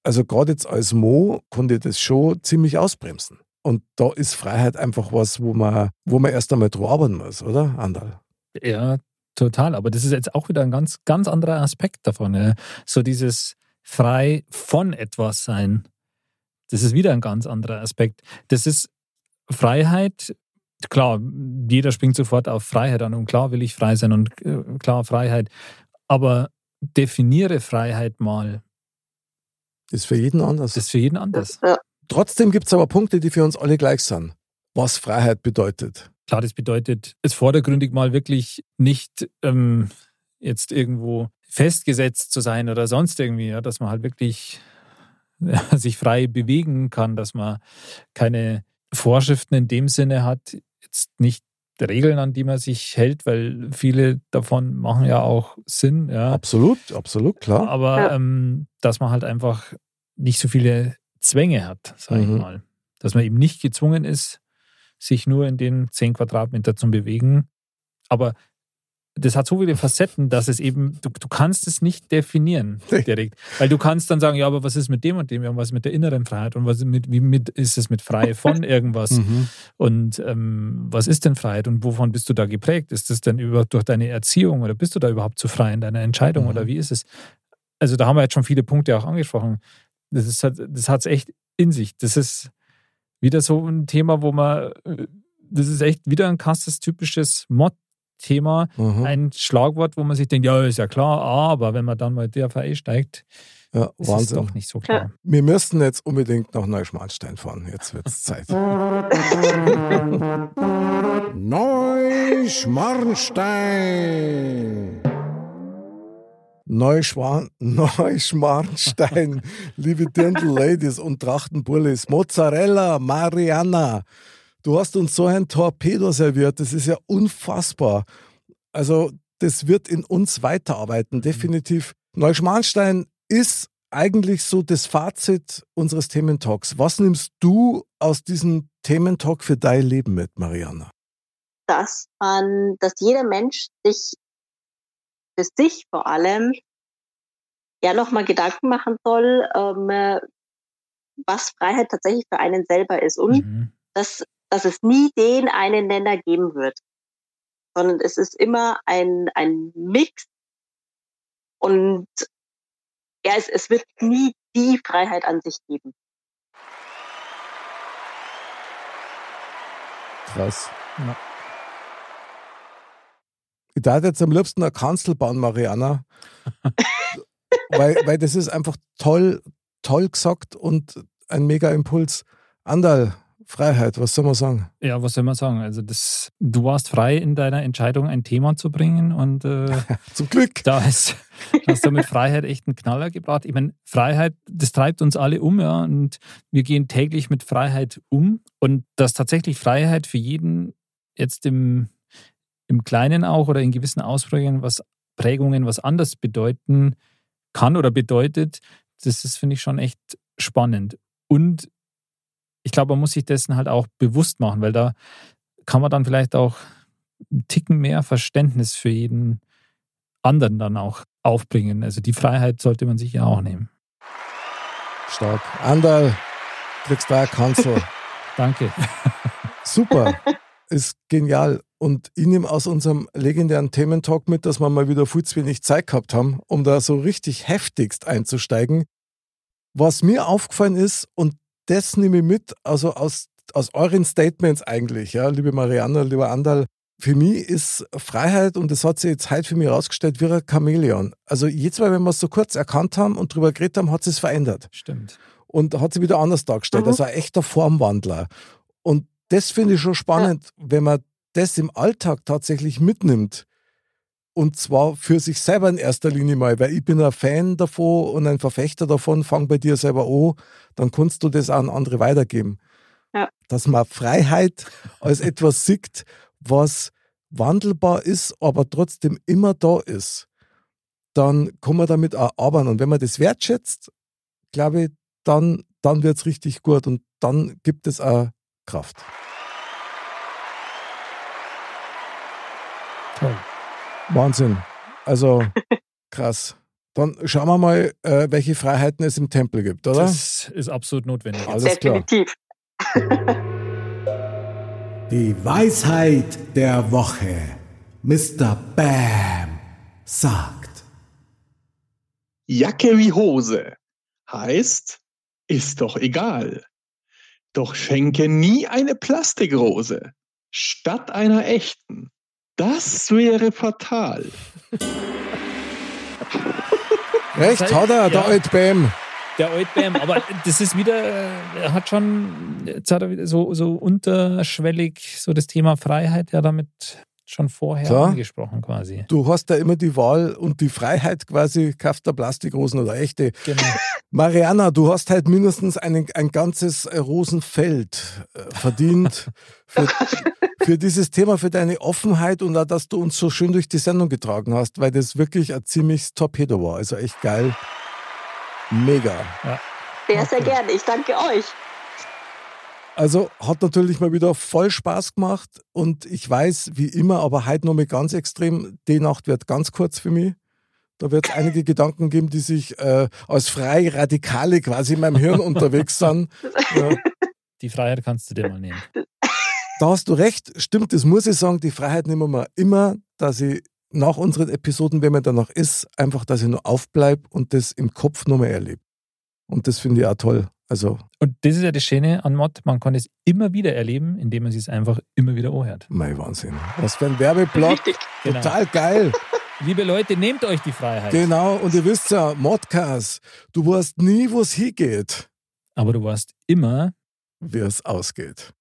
Also gerade jetzt als Mo konnte das schon ziemlich ausbremsen. Und da ist Freiheit einfach was, wo man, wo man erst einmal drüber arbeiten muss, oder, Andal? Ja, total. Aber das ist jetzt auch wieder ein ganz, ganz anderer Aspekt davon. Ja. So dieses frei von etwas sein. Das ist wieder ein ganz anderer Aspekt. Das ist Freiheit. Klar, jeder springt sofort auf Freiheit an und klar will ich frei sein und äh, klar Freiheit. Aber definiere Freiheit mal. Ist für jeden anders. Das ist für jeden anders. Ja. Trotzdem gibt es aber Punkte, die für uns alle gleich sind. Was Freiheit bedeutet. Klar, das bedeutet, es vordergründig mal wirklich nicht ähm, jetzt irgendwo festgesetzt zu sein oder sonst irgendwie, ja, dass man halt wirklich ja, sich frei bewegen kann, dass man keine Vorschriften in dem Sinne hat, jetzt nicht Regeln, an die man sich hält, weil viele davon machen ja auch Sinn, ja. Absolut, absolut, klar. Aber Ja. ähm, dass man halt einfach nicht so viele Zwänge hat, sage Mhm. ich mal. Dass man eben nicht gezwungen ist, sich nur in den 10 Quadratmeter zu bewegen. Aber das hat so viele Facetten, dass es eben, du, du kannst es nicht definieren direkt. Weil du kannst dann sagen, ja, aber was ist mit dem und dem? Ja, und was ist mit der inneren Freiheit? Und was ist mit, wie mit, ist es mit frei von irgendwas? Mhm. Und ähm, was ist denn Freiheit und wovon bist du da geprägt? Ist das denn überhaupt durch deine Erziehung oder bist du da überhaupt zu frei in deiner Entscheidung Mhm. oder wie ist es? Also da haben wir jetzt schon viele Punkte auch angesprochen. Das ist halt, das hat es echt in sich. Das ist wieder so ein Thema, wo man, äh, das ist echt wieder ein krasses, typisches Mod-Thema. Mhm. Ein Schlagwort, wo man sich denkt, ja, ist ja klar, aber wenn man dann mal DFA steigt, Ja, ist es Wahnsinn. doch nicht so klar. Wir müssen jetzt unbedingt nach Neuschmarnstein fahren. Jetzt wird es Zeit. Neuschmarnstein. Neuschwan Neuschmarnstein, liebe Dirndl-Ladies und Trachtenbullis, Mozzarella, Mariana, du hast uns so ein Torpedo serviert, das ist ja unfassbar. Also, das wird in uns weiterarbeiten, definitiv. Neuschmarnstein ist eigentlich so das Fazit unseres Thementalks. Was nimmst du aus diesem Thementalk für dein Leben mit, Mariana? dass man, dass jeder Mensch sich für sich vor allem ja nochmal Gedanken machen soll, ähm, was Freiheit tatsächlich für einen selber ist und Mhm. dass, dass es nie den einen Nenner geben wird, sondern es ist immer ein, ein Mix und ja, es, es wird nie die Freiheit an sich geben. Krass. Ja. Ich darf jetzt am liebsten eine Kanzel bauen, Mariana. weil, weil das ist einfach toll, toll gesagt und ein mega Impuls. Andal, Freiheit, was soll man sagen? Ja, was soll man sagen? Also das, du warst frei in deiner Entscheidung, ein Thema zu bringen und äh, Zum Glück. da ist, hast du mit Freiheit echt einen Knaller gebracht. Ich meine, Freiheit, das treibt uns alle um, ja, und wir gehen täglich mit Freiheit um und dass tatsächlich Freiheit für jeden jetzt im, im Kleinen auch oder in gewissen Ausprägungen was Prägungen was anders bedeuten kann oder bedeutet, das ist, finde ich, schon echt spannend. Und ich glaube, man muss sich dessen halt auch bewusst machen, weil da kann man dann vielleicht auch einen Ticken mehr Verständnis für jeden anderen dann auch aufbringen. Also die Freiheit sollte man sich ja auch nehmen. Stark. Andal, kriegst da eine Kanzel. Danke. Super. Ist genial. Und ich nehme aus unserem legendären Thementalk mit, dass wir mal wieder viel zu wenig Zeit gehabt haben, um da so richtig heftigst einzusteigen. Was mir aufgefallen ist, und das nehme ich mit, also aus, aus euren Statements eigentlich, ja, liebe Marianne, lieber Andal, für mich ist Freiheit, und das hat sich jetzt heute für mich herausgestellt, wie ein Chamäleon. Also jedes Mal, wenn wir es so kurz erkannt haben und drüber geredet haben, hat es verändert Stimmt. und hat sie wieder anders dargestellt. Mhm. Also ein echter Formwandler. Und das finde ich schon spannend, wenn man das im Alltag tatsächlich mitnimmt. Und zwar für sich selber in erster Linie mal, weil ich bin ein Fan davon und ein Verfechter davon, fang bei dir selber an, dann kannst du das auch an andere weitergeben. Ja. Dass man Freiheit als etwas sieht, was wandelbar ist, aber trotzdem immer da ist, dann kann man damit auch arbeiten. Und wenn man das wertschätzt, glaube ich, dann, dann wird es richtig gut und dann gibt es auch Kraft. Toll. Wahnsinn. Also krass. Dann schauen wir mal, äh, welche Freiheiten es im Tempel gibt, oder? Das ist absolut notwendig. Alles klar. Definitiv. Die Weisheit der Woche. Mr. Bam sagt. Jacke wie Hose heißt, ist doch egal. Doch schenke nie eine Plastikrose statt einer echten. Das wäre fatal. Recht hat er, der Ja. alte Bam. Der Old Bam, aber das ist wieder, äh, er hat schon, jetzt hat er wieder so, so unterschwellig so das Thema Freiheit ja damit schon vorher Klar. angesprochen quasi. Du hast da immer die Wahl und die Freiheit quasi, kauft der Plastikrosen oder echte. Genau. Mariana, du hast halt mindestens ein, ein ganzes Rosenfeld äh, verdient für, für dieses Thema, für deine Offenheit und auch, dass du uns so schön durch die Sendung getragen hast, weil das wirklich ein ziemlich Torpedo war. Also echt geil. Mega. Sehr, sehr gerne. Ich danke euch. Also hat natürlich mal wieder voll Spaß gemacht und ich weiß, wie immer, aber heute noch mal ganz extrem, die Nacht wird ganz kurz für mich. Da wird es einige Gedanken geben, die sich äh, als freie Radikale quasi in meinem Hirn unterwegs sind. Ja. Die Freiheit kannst du dir mal nehmen. Da hast du recht, stimmt, das muss ich sagen, die Freiheit nehmen wir immer, dass ich nach unseren Episoden, wenn man danach ist, einfach, dass ich nur aufbleibe und das im Kopf nochmal erlebe. Und das finde ich auch toll. Also, Und das ist ja das Schöne an Mod, man kann es immer wieder erleben, indem man es einfach immer wieder anhört. mein Wahnsinn. Was für ein Werbeblock. Richtig. Genau. Total geil. Liebe Leute, nehmt euch die Freiheit. Genau, und ihr wisst ja, Modcast, du weißt nie, wo es hingeht, Aber du weißt immer, wie es ausgeht.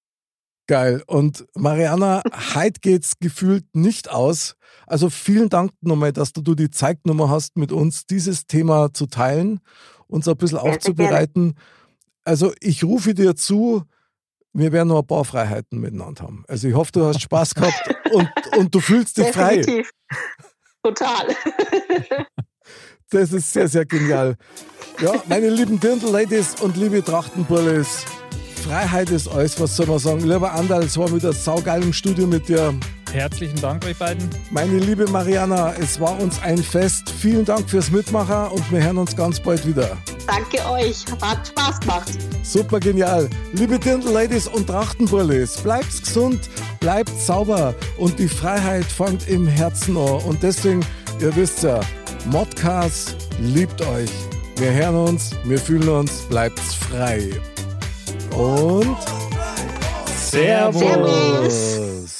Geil. Und Mariana, heute geht's gefühlt nicht aus. Also vielen Dank nochmal, dass du die Zeit genommen hast, mit uns dieses Thema zu teilen, uns ein bisschen aufzubereiten. Also ich rufe dir zu, wir werden noch ein paar Freiheiten miteinander haben. Also ich hoffe, du hast Spaß gehabt und, und du fühlst dich frei. Definitiv. Total. Das ist sehr, sehr genial. Ja, meine lieben Dirndl-Ladies und liebe Trachtenbullis, Freiheit ist alles, was soll man sagen. Lieber Andal, es war wieder saugeil im Studio mit dir. Herzlichen Dank euch beiden. Meine liebe Mariana, es war uns ein Fest. Vielen Dank fürs Mitmachen und wir hören uns ganz bald wieder. Danke euch. Hat Spaß gemacht. Super genial. Liebe Dirndl-Ladies und Trachtenbullis, bleibt gesund, bleibt sauber und die Freiheit fängt im Herzen an. Und deswegen, ihr wisst ja, Modcast liebt euch. Wir hören uns, wir fühlen uns, bleibt's frei. Und Servus.